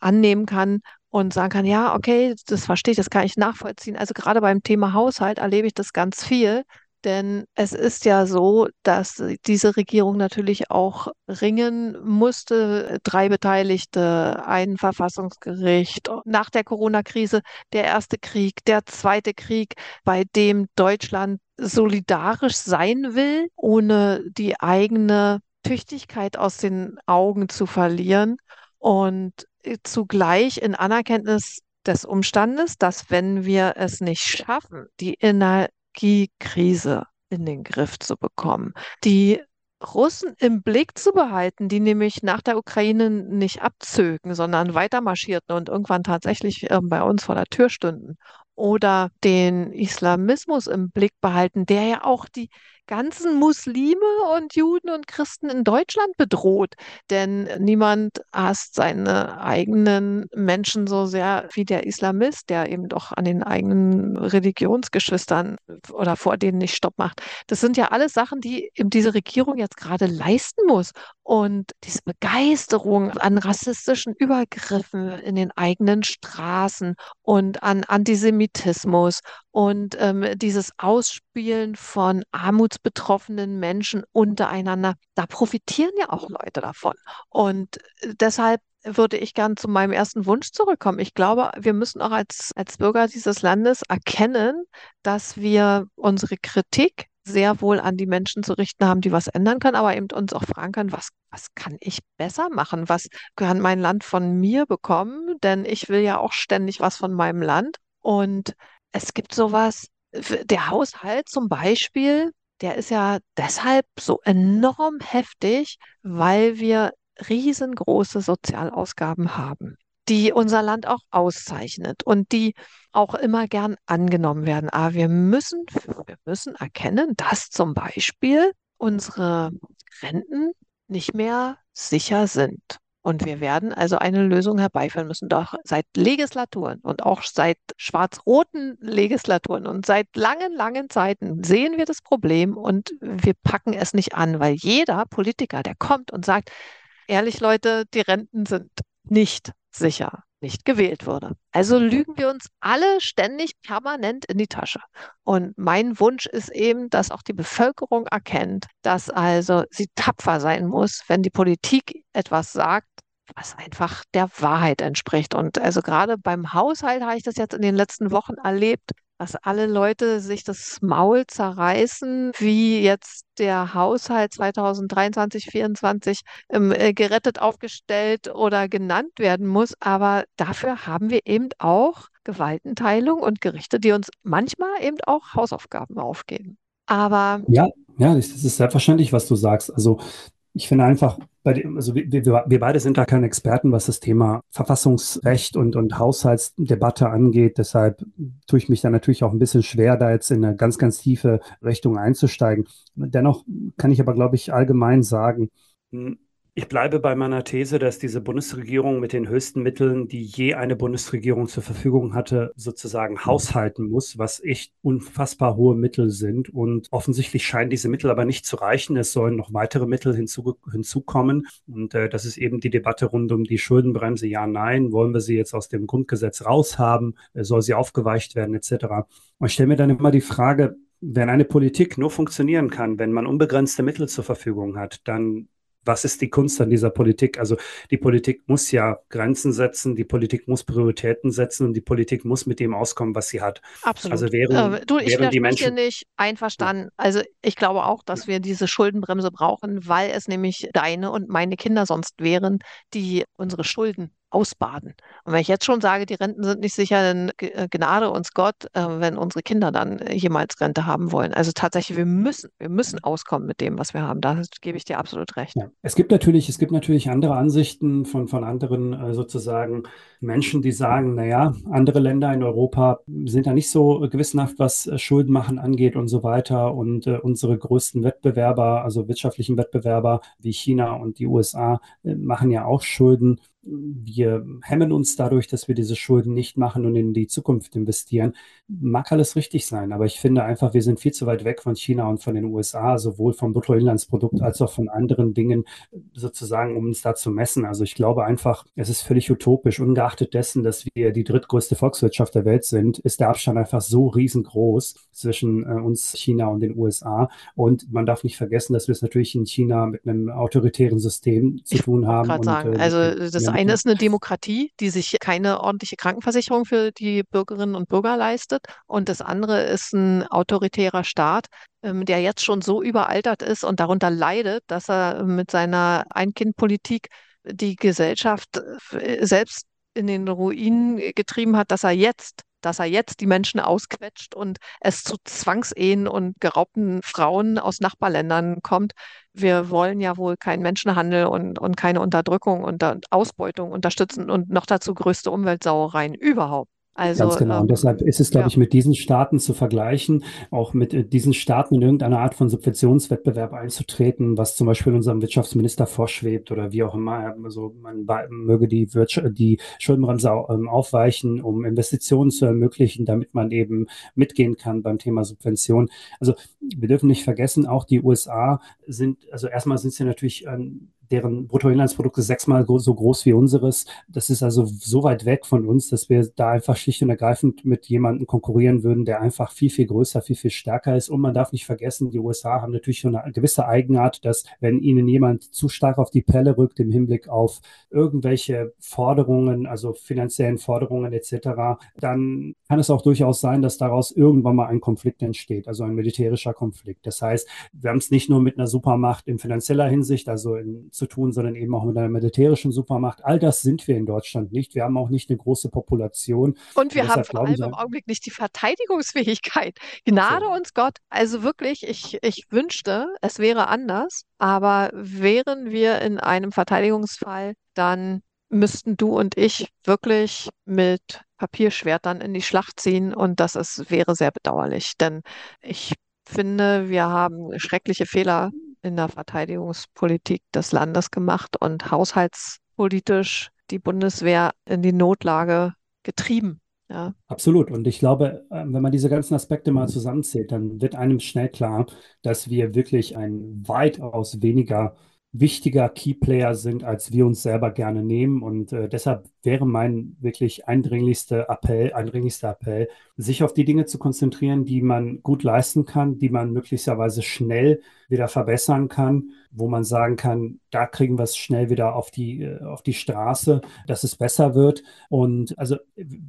[SPEAKER 2] annehmen kann und sagen kann, ja, okay, das verstehe ich, das kann ich nachvollziehen. Also gerade beim Thema Haushalt erlebe ich das ganz viel, denn es ist ja so, dass diese Regierung natürlich auch ringen musste. Drei Beteiligte, ein Verfassungsgericht, nach der Corona-Krise der erste Krieg, der zweite Krieg, bei dem Deutschland solidarisch sein will, ohne die eigene Tüchtigkeit aus den Augen zu verlieren und äh, zugleich in Anerkenntnis des Umstandes, dass wenn wir es nicht schaffen, die Energiekrise in den Griff zu bekommen, die Russen im Blick zu behalten, die nämlich nach der Ukraine nicht abzögen, sondern weitermarschierten und irgendwann tatsächlich äh, bei uns vor der Tür stünden. Oder den Islamismus im Blick behalten, der ja auch die ganzen Muslime und Juden und Christen in Deutschland bedroht. Denn niemand hasst seine eigenen Menschen so sehr wie der Islamist, der eben doch an den eigenen Religionsgeschwistern oder vor denen nicht Stopp macht. Das sind ja alles Sachen, die eben diese Regierung jetzt gerade leisten muss. Und diese Begeisterung an rassistischen Übergriffen in den eigenen Straßen und an Antisemitismus und ähm, dieses Ausspielen von armutsbetroffenen Menschen untereinander, da profitieren ja auch Leute davon. Und äh, deshalb würde ich gern zu meinem ersten Wunsch zurückkommen. Ich glaube, wir müssen auch als, als Bürger dieses Landes erkennen, dass wir unsere Kritik sehr wohl an die Menschen zu richten haben, die was ändern können, aber eben uns auch fragen können, was, was kann ich besser machen? Was kann mein Land von mir bekommen? Denn ich will ja auch ständig was von meinem Land. Und es gibt sowas, der Haushalt zum Beispiel, der ist ja deshalb so enorm heftig, weil wir riesengroße Sozialausgaben haben, die unser Land auch auszeichnet und die auch immer gern angenommen werden. Aber wir müssen, wir müssen erkennen, dass zum Beispiel unsere Renten nicht mehr sicher sind. Und wir werden also eine Lösung herbeiführen müssen. Doch seit Legislaturen und auch seit schwarz-roten Legislaturen und seit langen, langen Zeiten sehen wir das Problem und wir packen es nicht an, weil jeder Politiker, der kommt und sagt, ehrlich Leute, die Renten sind nicht sicher, nicht gewählt wurde. Also lügen wir uns alle ständig permanent in die Tasche. Und mein Wunsch ist eben, dass auch die Bevölkerung erkennt, dass also sie tapfer sein muss, wenn die Politik etwas sagt, was einfach der Wahrheit entspricht. Und also gerade beim Haushalt habe ich das jetzt in den letzten Wochen erlebt, dass alle Leute sich das Maul zerreißen, wie jetzt der Haushalt 2023, 2024 ähm, äh, gerettet, aufgestellt oder genannt werden muss. Aber dafür haben wir eben auch Gewaltenteilung und Gerichte, die uns manchmal eben auch Hausaufgaben aufgeben. Aber
[SPEAKER 3] ja, ja, das ist selbstverständlich, was du sagst. Also ich finde einfach, dem, also wir, wir, wir, beide sind da keine Experten, was das Thema Verfassungsrecht und, und Haushaltsdebatte angeht. Deshalb tue ich mich da natürlich auch ein bisschen schwer, da jetzt in eine ganz, ganz tiefe Richtung einzusteigen. Dennoch kann ich aber, glaube ich, allgemein sagen, ich bleibe bei meiner These, dass diese Bundesregierung mit den höchsten Mitteln, die je eine Bundesregierung zur Verfügung hatte, sozusagen haushalten muss, was echt unfassbar hohe Mittel sind. Und offensichtlich scheinen diese Mittel aber nicht zu reichen. Es sollen noch weitere Mittel hinzu, hinzukommen. Und äh, das ist eben die Debatte rund um die Schuldenbremse. Ja, nein, wollen wir sie jetzt aus dem Grundgesetz raushaben? Äh, soll sie aufgeweicht werden, etc. Und ich stelle mir dann immer die Frage, wenn eine Politik nur funktionieren kann, wenn man unbegrenzte Mittel zur Verfügung hat, dann was ist die Kunst an dieser Politik? Also die Politik muss ja Grenzen setzen, die Politik muss Prioritäten setzen und die Politik muss mit dem auskommen, was sie hat.
[SPEAKER 2] Absolut. Also wären, äh, du, ich wären die Menschen nicht einverstanden. Also ich glaube auch, dass wir diese Schuldenbremse brauchen, weil es nämlich deine und meine Kinder sonst wären, die unsere Schulden ausbaden. Und wenn ich jetzt schon sage, die Renten sind nicht sicher, dann äh, gnade uns Gott, äh, wenn unsere Kinder dann äh, jemals Rente haben wollen. Also tatsächlich, wir müssen, wir müssen auskommen mit dem, was wir haben. Da gebe ich dir absolut recht. Ja.
[SPEAKER 3] Es gibt natürlich, es gibt natürlich andere Ansichten von, von anderen sozusagen Menschen, die sagen, naja, andere Länder in Europa sind da nicht so gewissenhaft, was Schuldenmachen angeht und so weiter. Und unsere größten Wettbewerber, also wirtschaftlichen Wettbewerber wie China und die USA, machen ja auch Schulden wir hemmen uns dadurch, dass wir diese Schulden nicht machen und in die Zukunft investieren. Mag alles richtig sein, aber ich finde einfach, wir sind viel zu weit weg von China und von den USA, sowohl vom Bruttoinlandsprodukt als auch von anderen Dingen sozusagen, um uns da zu messen. Also ich glaube einfach, es ist völlig utopisch. Ungeachtet dessen, dass wir die drittgrößte Volkswirtschaft der Welt sind, ist der Abstand einfach so riesengroß zwischen äh, uns, China und den USA. Und man darf nicht vergessen, dass wir es natürlich in China mit einem autoritären System zu tun haben.
[SPEAKER 2] Ich sagen,
[SPEAKER 3] äh,
[SPEAKER 2] also das eine ist eine Demokratie, die sich keine ordentliche Krankenversicherung für die Bürgerinnen und Bürger leistet. Und das andere ist ein autoritärer Staat, ähm, der jetzt schon so überaltert ist und darunter leidet, dass er mit seiner Ein-Kind-Politik die Gesellschaft äh, selbst in den Ruin getrieben hat, dass er jetzt dass er jetzt die Menschen ausquetscht und es zu Zwangsehen und geraubten Frauen aus Nachbarländern kommt. Wir wollen ja wohl keinen Menschenhandel und, und keine Unterdrückung und Ausbeutung unterstützen und noch dazu größte Umweltsauereien überhaupt. Also,
[SPEAKER 3] Ganz genau. Und ähm, deshalb ist es, glaube ja. ich, mit diesen Staaten zu vergleichen, auch mit äh, diesen Staaten in irgendeiner Art von Subventionswettbewerb einzutreten, was zum Beispiel unserem Wirtschaftsminister vorschwebt oder wie auch immer. Also man möge die, Wirtschaft, die Schuldenbremse ähm, aufweichen, um Investitionen zu ermöglichen, damit man eben mitgehen kann beim Thema Subvention. Also wir dürfen nicht vergessen, auch die USA sind, also erstmal sind sie natürlich ähm, deren Bruttoinlandsprodukt ist sechsmal so groß wie unseres. Das ist also so weit weg von uns, dass wir da einfach schlicht und ergreifend mit jemandem konkurrieren würden, der einfach viel, viel größer, viel, viel stärker ist. Und man darf nicht vergessen, die USA haben natürlich schon eine gewisse Eigenart, dass wenn ihnen jemand zu stark auf die Pelle rückt im Hinblick auf irgendwelche Forderungen, also finanziellen Forderungen etc., dann kann es auch durchaus sein, dass daraus irgendwann mal ein Konflikt entsteht, also ein militärischer Konflikt. Das heißt, wir haben es nicht nur mit einer Supermacht in finanzieller Hinsicht, also in zu tun, sondern eben auch mit einer militärischen Supermacht. All das sind wir in Deutschland nicht. Wir haben auch nicht eine große Population.
[SPEAKER 2] Und wir Und haben vor allem im Augenblick nicht die Verteidigungsfähigkeit. Gnade so. uns Gott. Also wirklich, ich, ich wünschte, es wäre anders. Aber wären wir in einem Verteidigungsfall, dann müssten du und ich wirklich mit Papierschwertern in die Schlacht ziehen und das ist, wäre sehr bedauerlich, denn ich finde, wir haben schreckliche Fehler in der Verteidigungspolitik des Landes gemacht und haushaltspolitisch die Bundeswehr in die Notlage getrieben. Ja.
[SPEAKER 3] Absolut. Und ich glaube, ähm, wenn man diese ganzen Aspekte mal zusammenzählt, dann wird einem schnell klar, dass wir wirklich ein weitaus weniger wichtiger Keyplayer sind, als wir uns selber gerne nehmen. Und äh, deshalb wäre mein wirklich eindringlichster Appell, eindringlichster Appell, sich auf die Dinge zu konzentrieren, die man gut leisten kann, die man möglicherweise schnell wieder verbessern kann, wo man sagen kann, da kriegen wir es schnell wieder auf die, äh, auf die Straße, dass es besser wird. Und also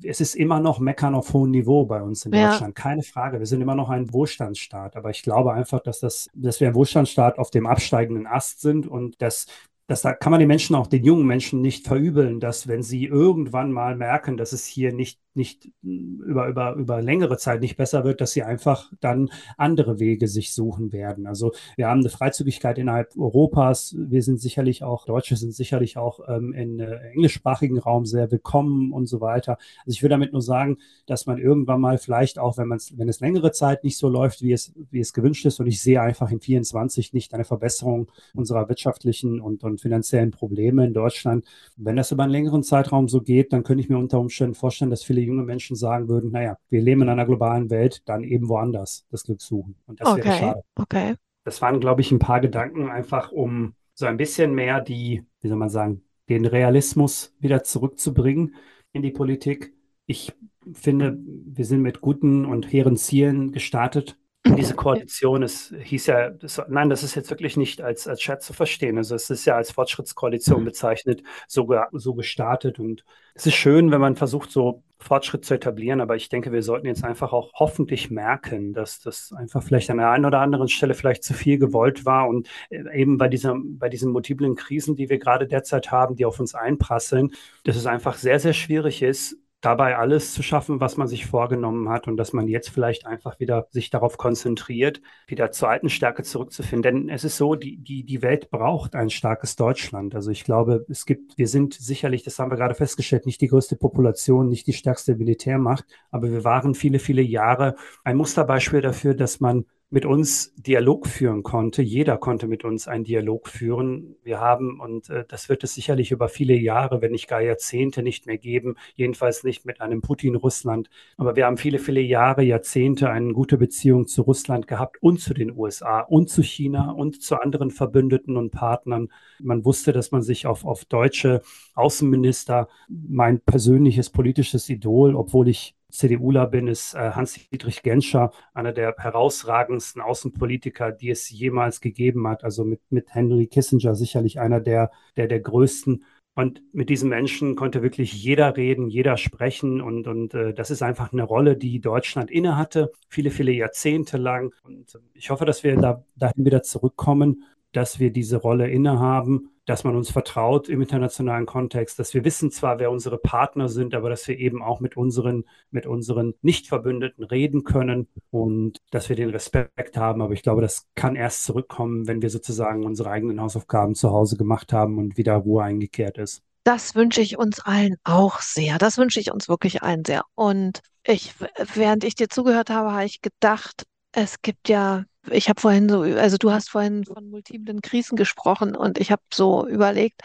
[SPEAKER 3] es ist immer noch Meckern auf hohem Niveau bei uns in ja. Deutschland, keine Frage. Wir sind immer noch ein Wohlstandsstaat, aber ich glaube einfach, dass das, dass wir ein Wohlstandsstaat auf dem absteigenden Ast sind und dass das da kann man den Menschen auch den jungen Menschen nicht verübeln, dass wenn sie irgendwann mal merken, dass es hier nicht nicht über, über, über längere Zeit nicht besser wird, dass sie einfach dann andere Wege sich suchen werden. Also wir haben eine Freizügigkeit innerhalb Europas. Wir sind sicherlich auch, Deutsche sind sicherlich auch ähm, in äh, englischsprachigen Raum sehr willkommen und so weiter. Also ich will damit nur sagen, dass man irgendwann mal vielleicht auch, wenn man es, wenn es längere Zeit nicht so läuft, wie es, wie es gewünscht ist, und ich sehe einfach in 24 nicht eine Verbesserung unserer wirtschaftlichen und, und finanziellen Probleme in Deutschland. Wenn das über einen längeren Zeitraum so geht, dann könnte ich mir unter Umständen vorstellen, dass viele junge Menschen sagen würden, naja, wir leben in einer globalen Welt, dann eben woanders das Glück suchen. Und das
[SPEAKER 2] okay.
[SPEAKER 3] wäre schade.
[SPEAKER 2] Okay.
[SPEAKER 3] Das waren, glaube ich, ein paar Gedanken einfach, um so ein bisschen mehr die, wie soll man sagen, den Realismus wieder zurückzubringen in die Politik. Ich finde, wir sind mit guten und hehren Zielen gestartet diese Koalition, es hieß ja, das, nein, das ist jetzt wirklich nicht als, als Scherz zu verstehen. Also es ist ja als Fortschrittskoalition mhm. bezeichnet, so, so gestartet. Und es ist schön, wenn man versucht, so Fortschritt zu etablieren, aber ich denke, wir sollten jetzt einfach auch hoffentlich merken, dass das einfach vielleicht an der einen oder anderen Stelle vielleicht zu viel gewollt war und äh, eben bei, dieser, bei diesen multiplen Krisen, die wir gerade derzeit haben, die auf uns einprasseln, dass es einfach sehr, sehr schwierig ist, dabei alles zu schaffen, was man sich vorgenommen hat und dass man jetzt vielleicht einfach wieder sich darauf konzentriert, wieder zur alten Stärke zurückzufinden. Denn es ist so, die, die, die Welt braucht ein starkes Deutschland. Also ich glaube, es gibt, wir sind sicherlich, das haben wir gerade festgestellt, nicht die größte Population, nicht die stärkste Militärmacht, aber wir waren viele, viele Jahre ein Musterbeispiel dafür, dass man mit uns Dialog führen konnte. Jeder konnte mit uns einen Dialog führen. Wir haben, und äh, das wird es sicherlich über viele Jahre, wenn nicht gar Jahrzehnte nicht mehr geben, jedenfalls nicht mit einem Putin-Russland. Aber wir haben viele, viele Jahre, Jahrzehnte eine gute Beziehung zu Russland gehabt und zu den USA und zu China und zu anderen Verbündeten und Partnern. Man wusste, dass man sich auf, auf deutsche Außenminister, mein persönliches politisches Idol, obwohl ich CDUler bin, ist äh, Hans-Dietrich Genscher, einer der herausragendsten Außenpolitiker, die es jemals gegeben hat. Also mit, mit Henry Kissinger sicherlich einer der, der, der größten. Und mit diesen Menschen konnte wirklich jeder reden, jeder sprechen. Und, und äh, das ist einfach eine Rolle, die Deutschland innehatte, viele, viele Jahrzehnte lang. Und ich hoffe, dass wir da, dahin wieder zurückkommen, dass wir diese Rolle innehaben dass man uns vertraut im internationalen Kontext, dass wir wissen zwar, wer unsere Partner sind, aber dass wir eben auch mit unseren, mit unseren Nichtverbündeten reden können und dass wir den Respekt haben. Aber ich glaube, das kann erst zurückkommen, wenn wir sozusagen unsere eigenen Hausaufgaben zu Hause gemacht haben und wieder Ruhe eingekehrt ist.
[SPEAKER 2] Das wünsche ich uns allen auch sehr. Das wünsche ich uns wirklich allen sehr. Und ich, während ich dir zugehört habe, habe ich gedacht, es gibt ja ich habe vorhin so, also du hast vorhin von multiplen Krisen gesprochen und ich habe so überlegt,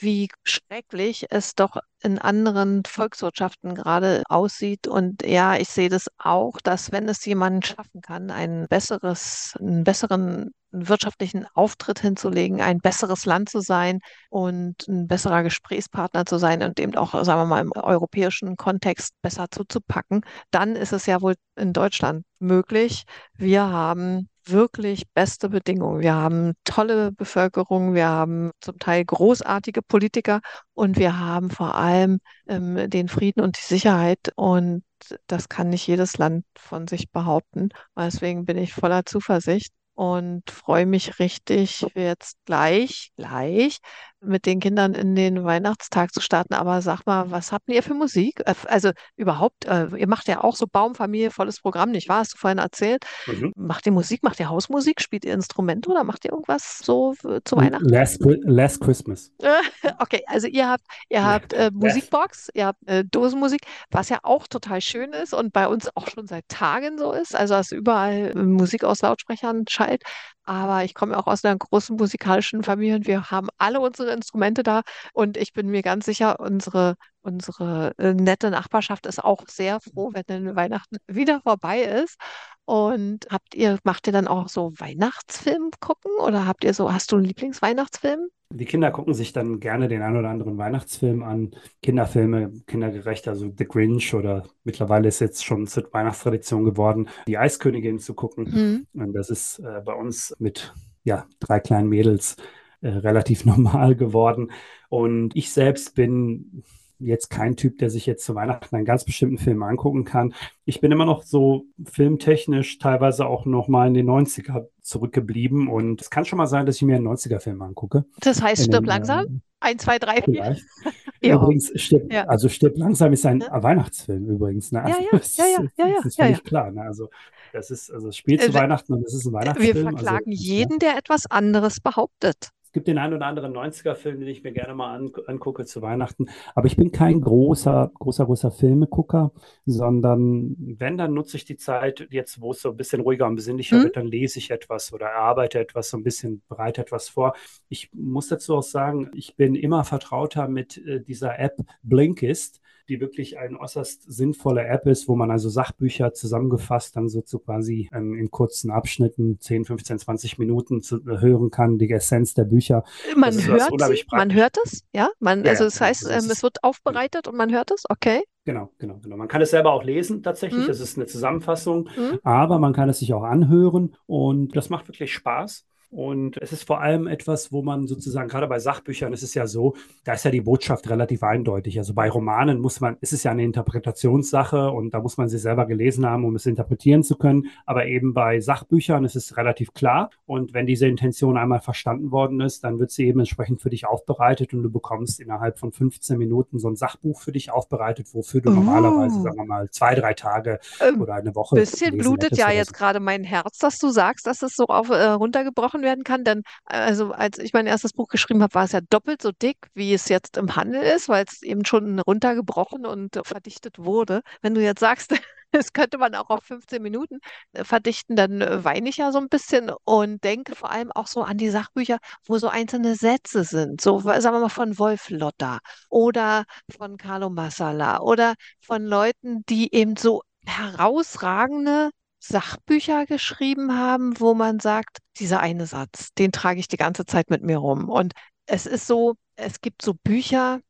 [SPEAKER 2] wie schrecklich es doch in anderen Volkswirtschaften gerade aussieht. Und ja, ich sehe das auch, dass wenn es jemanden schaffen kann, ein besseres, einen besseren wirtschaftlichen Auftritt hinzulegen, ein besseres Land zu sein und ein besserer Gesprächspartner zu sein und eben auch, sagen wir mal, im europäischen Kontext besser zuzupacken, dann ist es ja wohl in Deutschland möglich. Wir haben wirklich beste Bedingungen. Wir haben tolle Bevölkerung, wir haben zum Teil großartige Politiker und wir haben vor allem ähm, den Frieden und die Sicherheit. Und das kann nicht jedes Land von sich behaupten. Deswegen bin ich voller Zuversicht und freue mich richtig, jetzt gleich, gleich mit den Kindern in den Weihnachtstag zu starten. Aber sag mal, was habt ihr für Musik? Äh, also überhaupt, äh, ihr macht ja auch so Baumfamilie, volles Programm, nicht wahr? Hast du vorhin erzählt. Mhm. Macht ihr Musik, macht ihr Hausmusik, spielt ihr Instrumente oder macht ihr irgendwas so zu Weihnachten?
[SPEAKER 3] Last, last Christmas.
[SPEAKER 2] okay, also ihr habt, ihr habt äh, Musikbox, ihr habt äh, Dosenmusik, was ja auch total schön ist und bei uns auch schon seit Tagen so ist. Also dass überall äh, Musik aus Lautsprechern schallt. Aber ich komme auch aus einer großen musikalischen Familie und wir haben alle unsere Instrumente da. Und ich bin mir ganz sicher, unsere, unsere äh, nette Nachbarschaft ist auch sehr froh, wenn dann Weihnachten wieder vorbei ist. Und habt ihr, macht ihr dann auch so Weihnachtsfilm gucken oder habt ihr so, hast du einen Lieblingsweihnachtsfilm?
[SPEAKER 3] Die Kinder gucken sich dann gerne den einen oder anderen Weihnachtsfilm an. Kinderfilme, kindergerecht, also The Grinch oder mittlerweile ist jetzt schon zur Weihnachtstradition geworden, die Eiskönigin zu gucken. Mhm. Und das ist äh, bei uns mit ja, drei kleinen Mädels äh, relativ normal geworden. Und ich selbst bin jetzt kein Typ, der sich jetzt zu Weihnachten einen ganz bestimmten Film angucken kann. Ich bin immer noch so filmtechnisch teilweise auch noch mal in den 90er zurückgeblieben und es kann schon mal sein, dass ich mir einen 90er-Film angucke.
[SPEAKER 2] Das heißt, stirb langsam? Äh, Eins, zwei, drei, vier.
[SPEAKER 3] Übrigens, stirb, ja. also stirb langsam ist ein ja. Weihnachtsfilm übrigens. Ne? Also,
[SPEAKER 2] ja, ja, ja, ja, ja,
[SPEAKER 3] Das ist völlig klar. Ne? Also das ist, also es spielt zu äh, Weihnachten und es ist ein Weihnachtsfilm.
[SPEAKER 2] Wir also verklagen also, jeden, der etwas anderes behauptet.
[SPEAKER 3] Es gibt den einen oder anderen 90er-Film, den ich mir gerne mal an, angucke zu Weihnachten. Aber ich bin kein großer, großer, großer Filmegucker, sondern wenn, dann nutze ich die Zeit, jetzt wo es so ein bisschen ruhiger und besinnlicher mhm. wird, dann lese ich etwas oder erarbeite etwas, so ein bisschen bereite etwas vor. Ich muss dazu auch sagen, ich bin immer vertrauter mit äh, dieser App Blinkist die wirklich eine äußerst sinnvolle App ist, wo man also Sachbücher zusammengefasst dann so zu quasi ähm, in kurzen Abschnitten 10, 15, 20 Minuten zu, äh, hören kann, die Essenz der Bücher.
[SPEAKER 2] Man hört man hört es, ja? Man, ja, also das heißt, das ähm, es wird aufbereitet und man hört es, okay?
[SPEAKER 3] Genau, genau, genau. Man kann es selber auch lesen tatsächlich. Mhm. Das ist eine Zusammenfassung, mhm. aber man kann es sich auch anhören und das macht wirklich Spaß. Und es ist vor allem etwas, wo man sozusagen, gerade bei Sachbüchern ist es ja so, da ist ja die Botschaft relativ eindeutig. Also bei Romanen muss man, ist es ja eine Interpretationssache und da muss man sie selber gelesen haben, um es interpretieren zu können. Aber eben bei Sachbüchern ist es relativ klar. Und wenn diese Intention einmal verstanden worden ist, dann wird sie eben entsprechend für dich aufbereitet und du bekommst innerhalb von 15 Minuten so ein Sachbuch für dich aufbereitet, wofür du oh. normalerweise, sagen wir mal, zwei, drei Tage ähm, oder eine Woche.
[SPEAKER 2] Ein bisschen blutet ja jetzt gerade mein Herz, dass du sagst, dass es so auf, äh, runtergebrochen gesprochen werden kann. Denn also als ich mein erstes Buch geschrieben habe, war es ja doppelt so dick, wie es jetzt im Handel ist, weil es eben schon runtergebrochen und verdichtet wurde. Wenn du jetzt sagst, das könnte man auch auf 15 Minuten äh, verdichten, dann äh, weine ich ja so ein bisschen und denke vor allem auch so an die Sachbücher, wo so einzelne Sätze sind. So, sagen wir mal, von Wolf Lotter oder von Carlo Massala oder von Leuten, die eben so herausragende Sachbücher geschrieben haben, wo man sagt, dieser eine Satz, den trage ich die ganze Zeit mit mir rum. Und es ist so, es gibt so Bücher,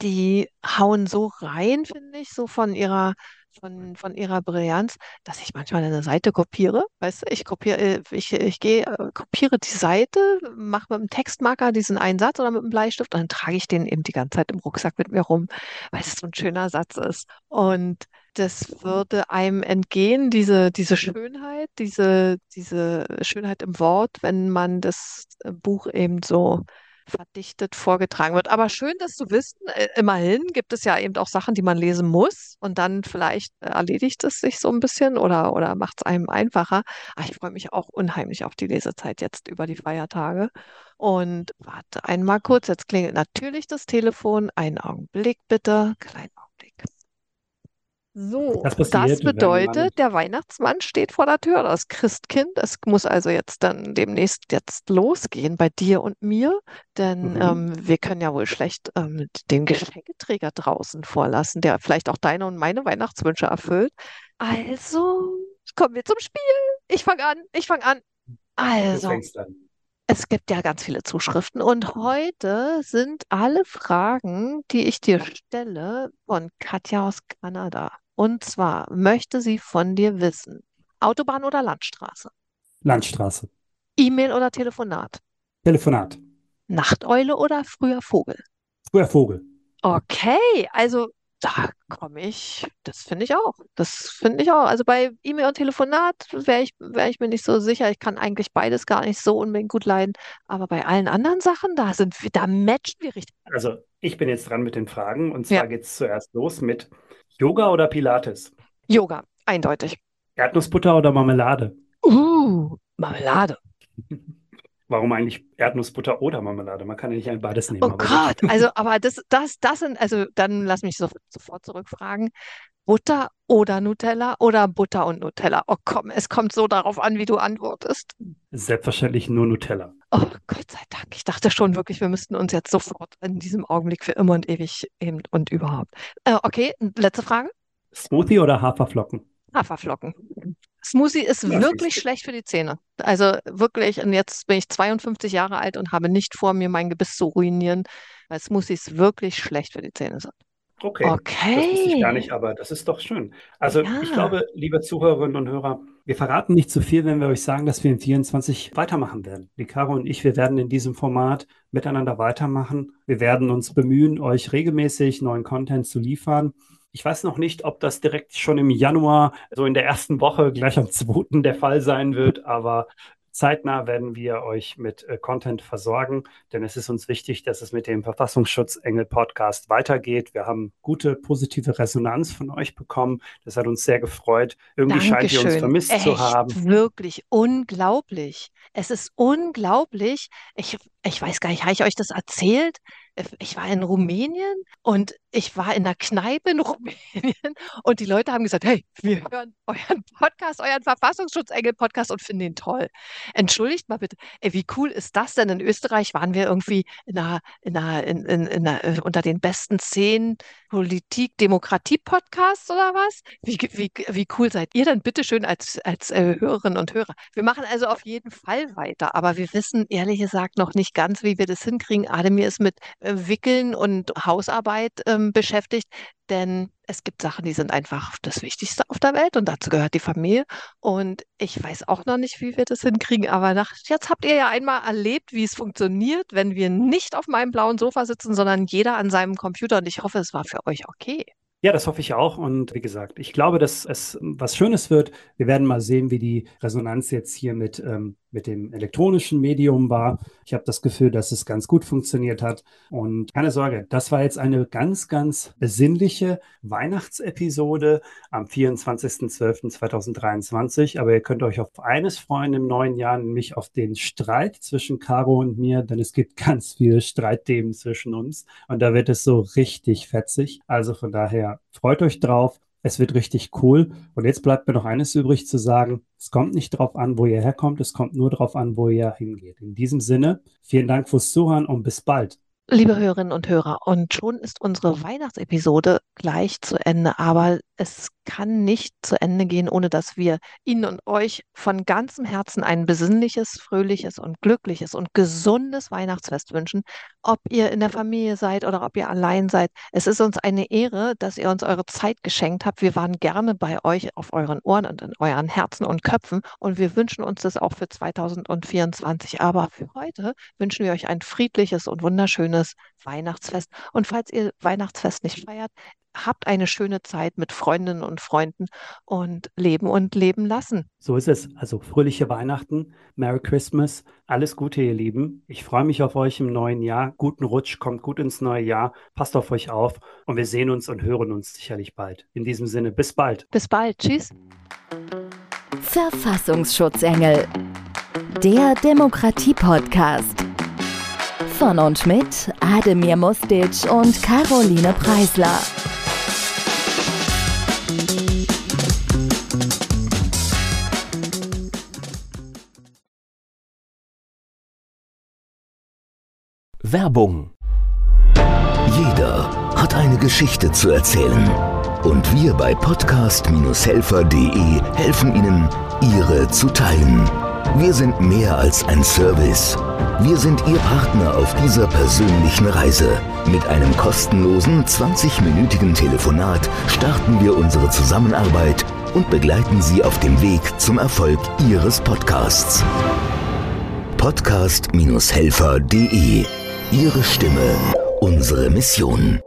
[SPEAKER 2] die hauen so rein, finde ich, so von ihrer von, von ihrer Brillanz, dass ich manchmal eine Seite kopiere. Weißt du, ich kopiere, äh, ich, ich gehe, äh, kopiere die Seite, mache mit dem Textmarker diesen einen Satz oder mit dem Bleistift und dann trage ich den eben die ganze Zeit im Rucksack mit mir rum, weil es so ein schöner Satz ist. Und das würde einem entgehen, diese, diese Schönheit, diese, diese Schönheit im Wort, wenn man das Buch eben so verdichtet vorgetragen wird. Aber schön, dass du wissen, äh, immerhin gibt es ja eben auch Sachen, die man lesen muss und dann vielleicht äh, erledigt es sich so ein bisschen oder, oder macht es einem einfacher. Aber ich freue mich auch unheimlich auf die Lesezeit jetzt über die Feiertage. Und warte einmal kurz, jetzt klingelt natürlich das Telefon. Einen Augenblick bitte, kleinen Augenblick. So, das, das bedeutet, der Weihnachtsmann steht vor der Tür, das Christkind. Es muss also jetzt dann demnächst jetzt losgehen bei dir und mir, denn mhm. ähm, wir können ja wohl schlecht ähm, den Geschenketräger draußen vorlassen, der vielleicht auch deine und meine Weihnachtswünsche erfüllt. Also kommen wir zum Spiel. Ich fange an, ich fange an. Also, es gibt ja ganz viele Zuschriften und heute sind alle Fragen, die ich dir stelle, von Katja aus Kanada. Und zwar möchte sie von dir wissen, Autobahn oder Landstraße?
[SPEAKER 3] Landstraße.
[SPEAKER 2] E-Mail oder Telefonat?
[SPEAKER 3] Telefonat.
[SPEAKER 2] Nachteule oder früher Vogel?
[SPEAKER 3] Früher Vogel.
[SPEAKER 2] Okay, also da komme ich, das finde ich auch. Das finde ich auch. Also bei E-Mail und Telefonat wäre ich, wär ich mir nicht so sicher. Ich kann eigentlich beides gar nicht so unbedingt gut leiden. Aber bei allen anderen Sachen, da sind wir, da matchen wir richtig.
[SPEAKER 3] Also ich bin jetzt dran mit den Fragen und zwar ja. geht es zuerst los mit Yoga oder Pilates?
[SPEAKER 2] Yoga, eindeutig.
[SPEAKER 3] Erdnussbutter oder Marmelade?
[SPEAKER 2] Uh, Marmelade.
[SPEAKER 3] Warum eigentlich Erdnussbutter oder Marmelade? Man kann ja nicht beides nehmen.
[SPEAKER 2] Oh Gott, also aber das, das, das sind, also dann lass mich so, sofort zurückfragen. Butter oder Nutella oder Butter und Nutella? Oh komm, es kommt so darauf an, wie du antwortest.
[SPEAKER 3] Selbstverständlich nur Nutella.
[SPEAKER 2] Oh Gott sei Dank. Ich dachte schon wirklich, wir müssten uns jetzt sofort in diesem Augenblick für immer und ewig eben und überhaupt. Äh, okay, letzte Frage.
[SPEAKER 3] Smoothie oder Haferflocken?
[SPEAKER 2] Haferflocken. Smoothie ist
[SPEAKER 3] Ja,
[SPEAKER 2] wirklich schlecht für die Zähne. Also wirklich, und jetzt bin ich 52 Jahre alt und habe nicht vor, mir mein Gebiss zu ruinieren, weil Smoothies wirklich schlecht für die Zähne sind.
[SPEAKER 3] Okay, das wusste ich gar
[SPEAKER 2] Okay.
[SPEAKER 3] nicht, aber das ist doch schön. Also ich
[SPEAKER 2] Ja,
[SPEAKER 3] glaube, liebe Zuhörerinnen und Hörer, wir verraten nicht zu viel, wenn wir euch sagen, dass wir in 24 weitermachen werden. Die Caro und ich, wir werden in diesem Format miteinander weitermachen. Wir werden uns bemühen, euch regelmäßig neuen Content zu liefern. Ich weiß noch nicht, ob das direkt schon im Januar, so in der ersten Woche, gleich am 2. der Fall sein wird, aber zeitnah werden wir euch mit äh, Content versorgen, denn es ist uns wichtig, dass es mit dem Verfassungsschutzengel-Podcast weitergeht. Wir haben gute, positive Resonanz von euch bekommen. Das hat uns sehr gefreut. Irgendwie scheint ihr uns
[SPEAKER 2] Dankeschön.
[SPEAKER 3] vermisst zu haben.
[SPEAKER 2] Echt, wirklich unglaublich. Es ist unglaublich. Ich, ich weiß gar nicht, habe ich euch das erzählt? Ich war in Rumänien und ich war in einer Kneipe in Rumänien und die Leute haben gesagt, hey, wir hören euren Podcast, euren Verfassungsschutzengel-Podcast und finden ihn toll. Entschuldigt mal bitte, ey, wie cool ist das denn? In Österreich waren wir irgendwie in einer, in einer, in, in, in einer, äh, unter den besten zehn Politik, Demokratie-Podcasts oder was? Wie, wie, wie cool seid ihr denn bitteschön als, als äh, Hörerinnen und Hörer? Wir machen also auf jeden Fall weiter, aber wir wissen ehrlich gesagt noch nicht ganz, wie wir das hinkriegen. Ademir ist mit Wickeln und Hausarbeit ähm, beschäftigt, denn es gibt Sachen, die sind einfach das Wichtigste auf der Welt und dazu gehört die Familie. Und ich weiß auch noch nicht, wie wir das hinkriegen, aber nach, jetzt habt ihr ja einmal erlebt, wie es funktioniert, wenn wir nicht auf meinem blauen Sofa sitzen, sondern jeder an seinem Computer. Und ich hoffe, es war für euch okay.
[SPEAKER 3] Ja, das hoffe ich auch. Und wie gesagt, ich glaube, dass es was Schönes wird. Wir werden mal sehen, wie die Resonanz jetzt hier mit, ähm, mit dem elektronischen Medium war. Ich habe das Gefühl, dass es ganz gut funktioniert hat. Und keine Sorge, das war jetzt eine ganz, ganz besinnliche Weihnachtsepisode am 24.12.2023. Aber ihr könnt euch auf eines freuen im neuen Jahr, nämlich auf den Streit zwischen Caro und mir, denn es gibt ganz viele Streitthemen zwischen uns. Und da wird es so richtig fetzig. Also von daher freut euch drauf. Es wird richtig cool. Und jetzt bleibt mir noch eines übrig zu sagen. Es kommt nicht drauf an, wo ihr herkommt. Es kommt nur drauf an, wo ihr hingeht. In diesem Sinne, vielen Dank fürs Zuhören und bis bald.
[SPEAKER 2] Liebe Hörerinnen und Hörer, und schon ist unsere Weihnachtsepisode gleich zu Ende, aber es kann nicht zu Ende gehen, ohne dass wir Ihnen und euch von ganzem Herzen ein besinnliches, fröhliches und glückliches und gesundes Weihnachtsfest wünschen. Ob ihr in der Familie seid oder ob ihr allein seid, es ist uns eine Ehre, dass ihr uns eure Zeit geschenkt habt. Wir waren gerne bei euch auf euren Ohren und in euren Herzen und Köpfen und wir wünschen uns das auch für 2024. Aber für heute wünschen wir euch ein friedliches und wunderschönes Weihnachtsfest. Und falls ihr Weihnachtsfest nicht feiert, habt eine schöne Zeit mit Freundinnen und Freunden und leben und leben lassen.
[SPEAKER 3] So ist es. Also fröhliche Weihnachten, Merry Christmas, alles Gute, ihr Lieben. Ich freue mich auf euch im neuen Jahr. Guten Rutsch, kommt gut ins neue Jahr, passt auf euch auf und wir sehen uns und hören uns sicherlich bald. In diesem Sinne, bis bald.
[SPEAKER 2] Bis bald. Tschüss.
[SPEAKER 1] Verfassungsschutzengel. Der Demokratie-Podcast. Von und mit Ademir Mustic und Caroline Preisler.
[SPEAKER 4] Werbung. Jeder hat eine Geschichte zu erzählen. Und wir bei podcast-helfer.de helfen Ihnen, Ihre zu teilen. Wir sind mehr als ein Service. Wir sind Ihr Partner auf dieser persönlichen Reise. Mit einem kostenlosen 20-minütigen Telefonat starten wir unsere Zusammenarbeit und begleiten Sie auf dem Weg zum Erfolg Ihres Podcasts. Podcast-helfer.de Ihre Stimme, unsere Mission.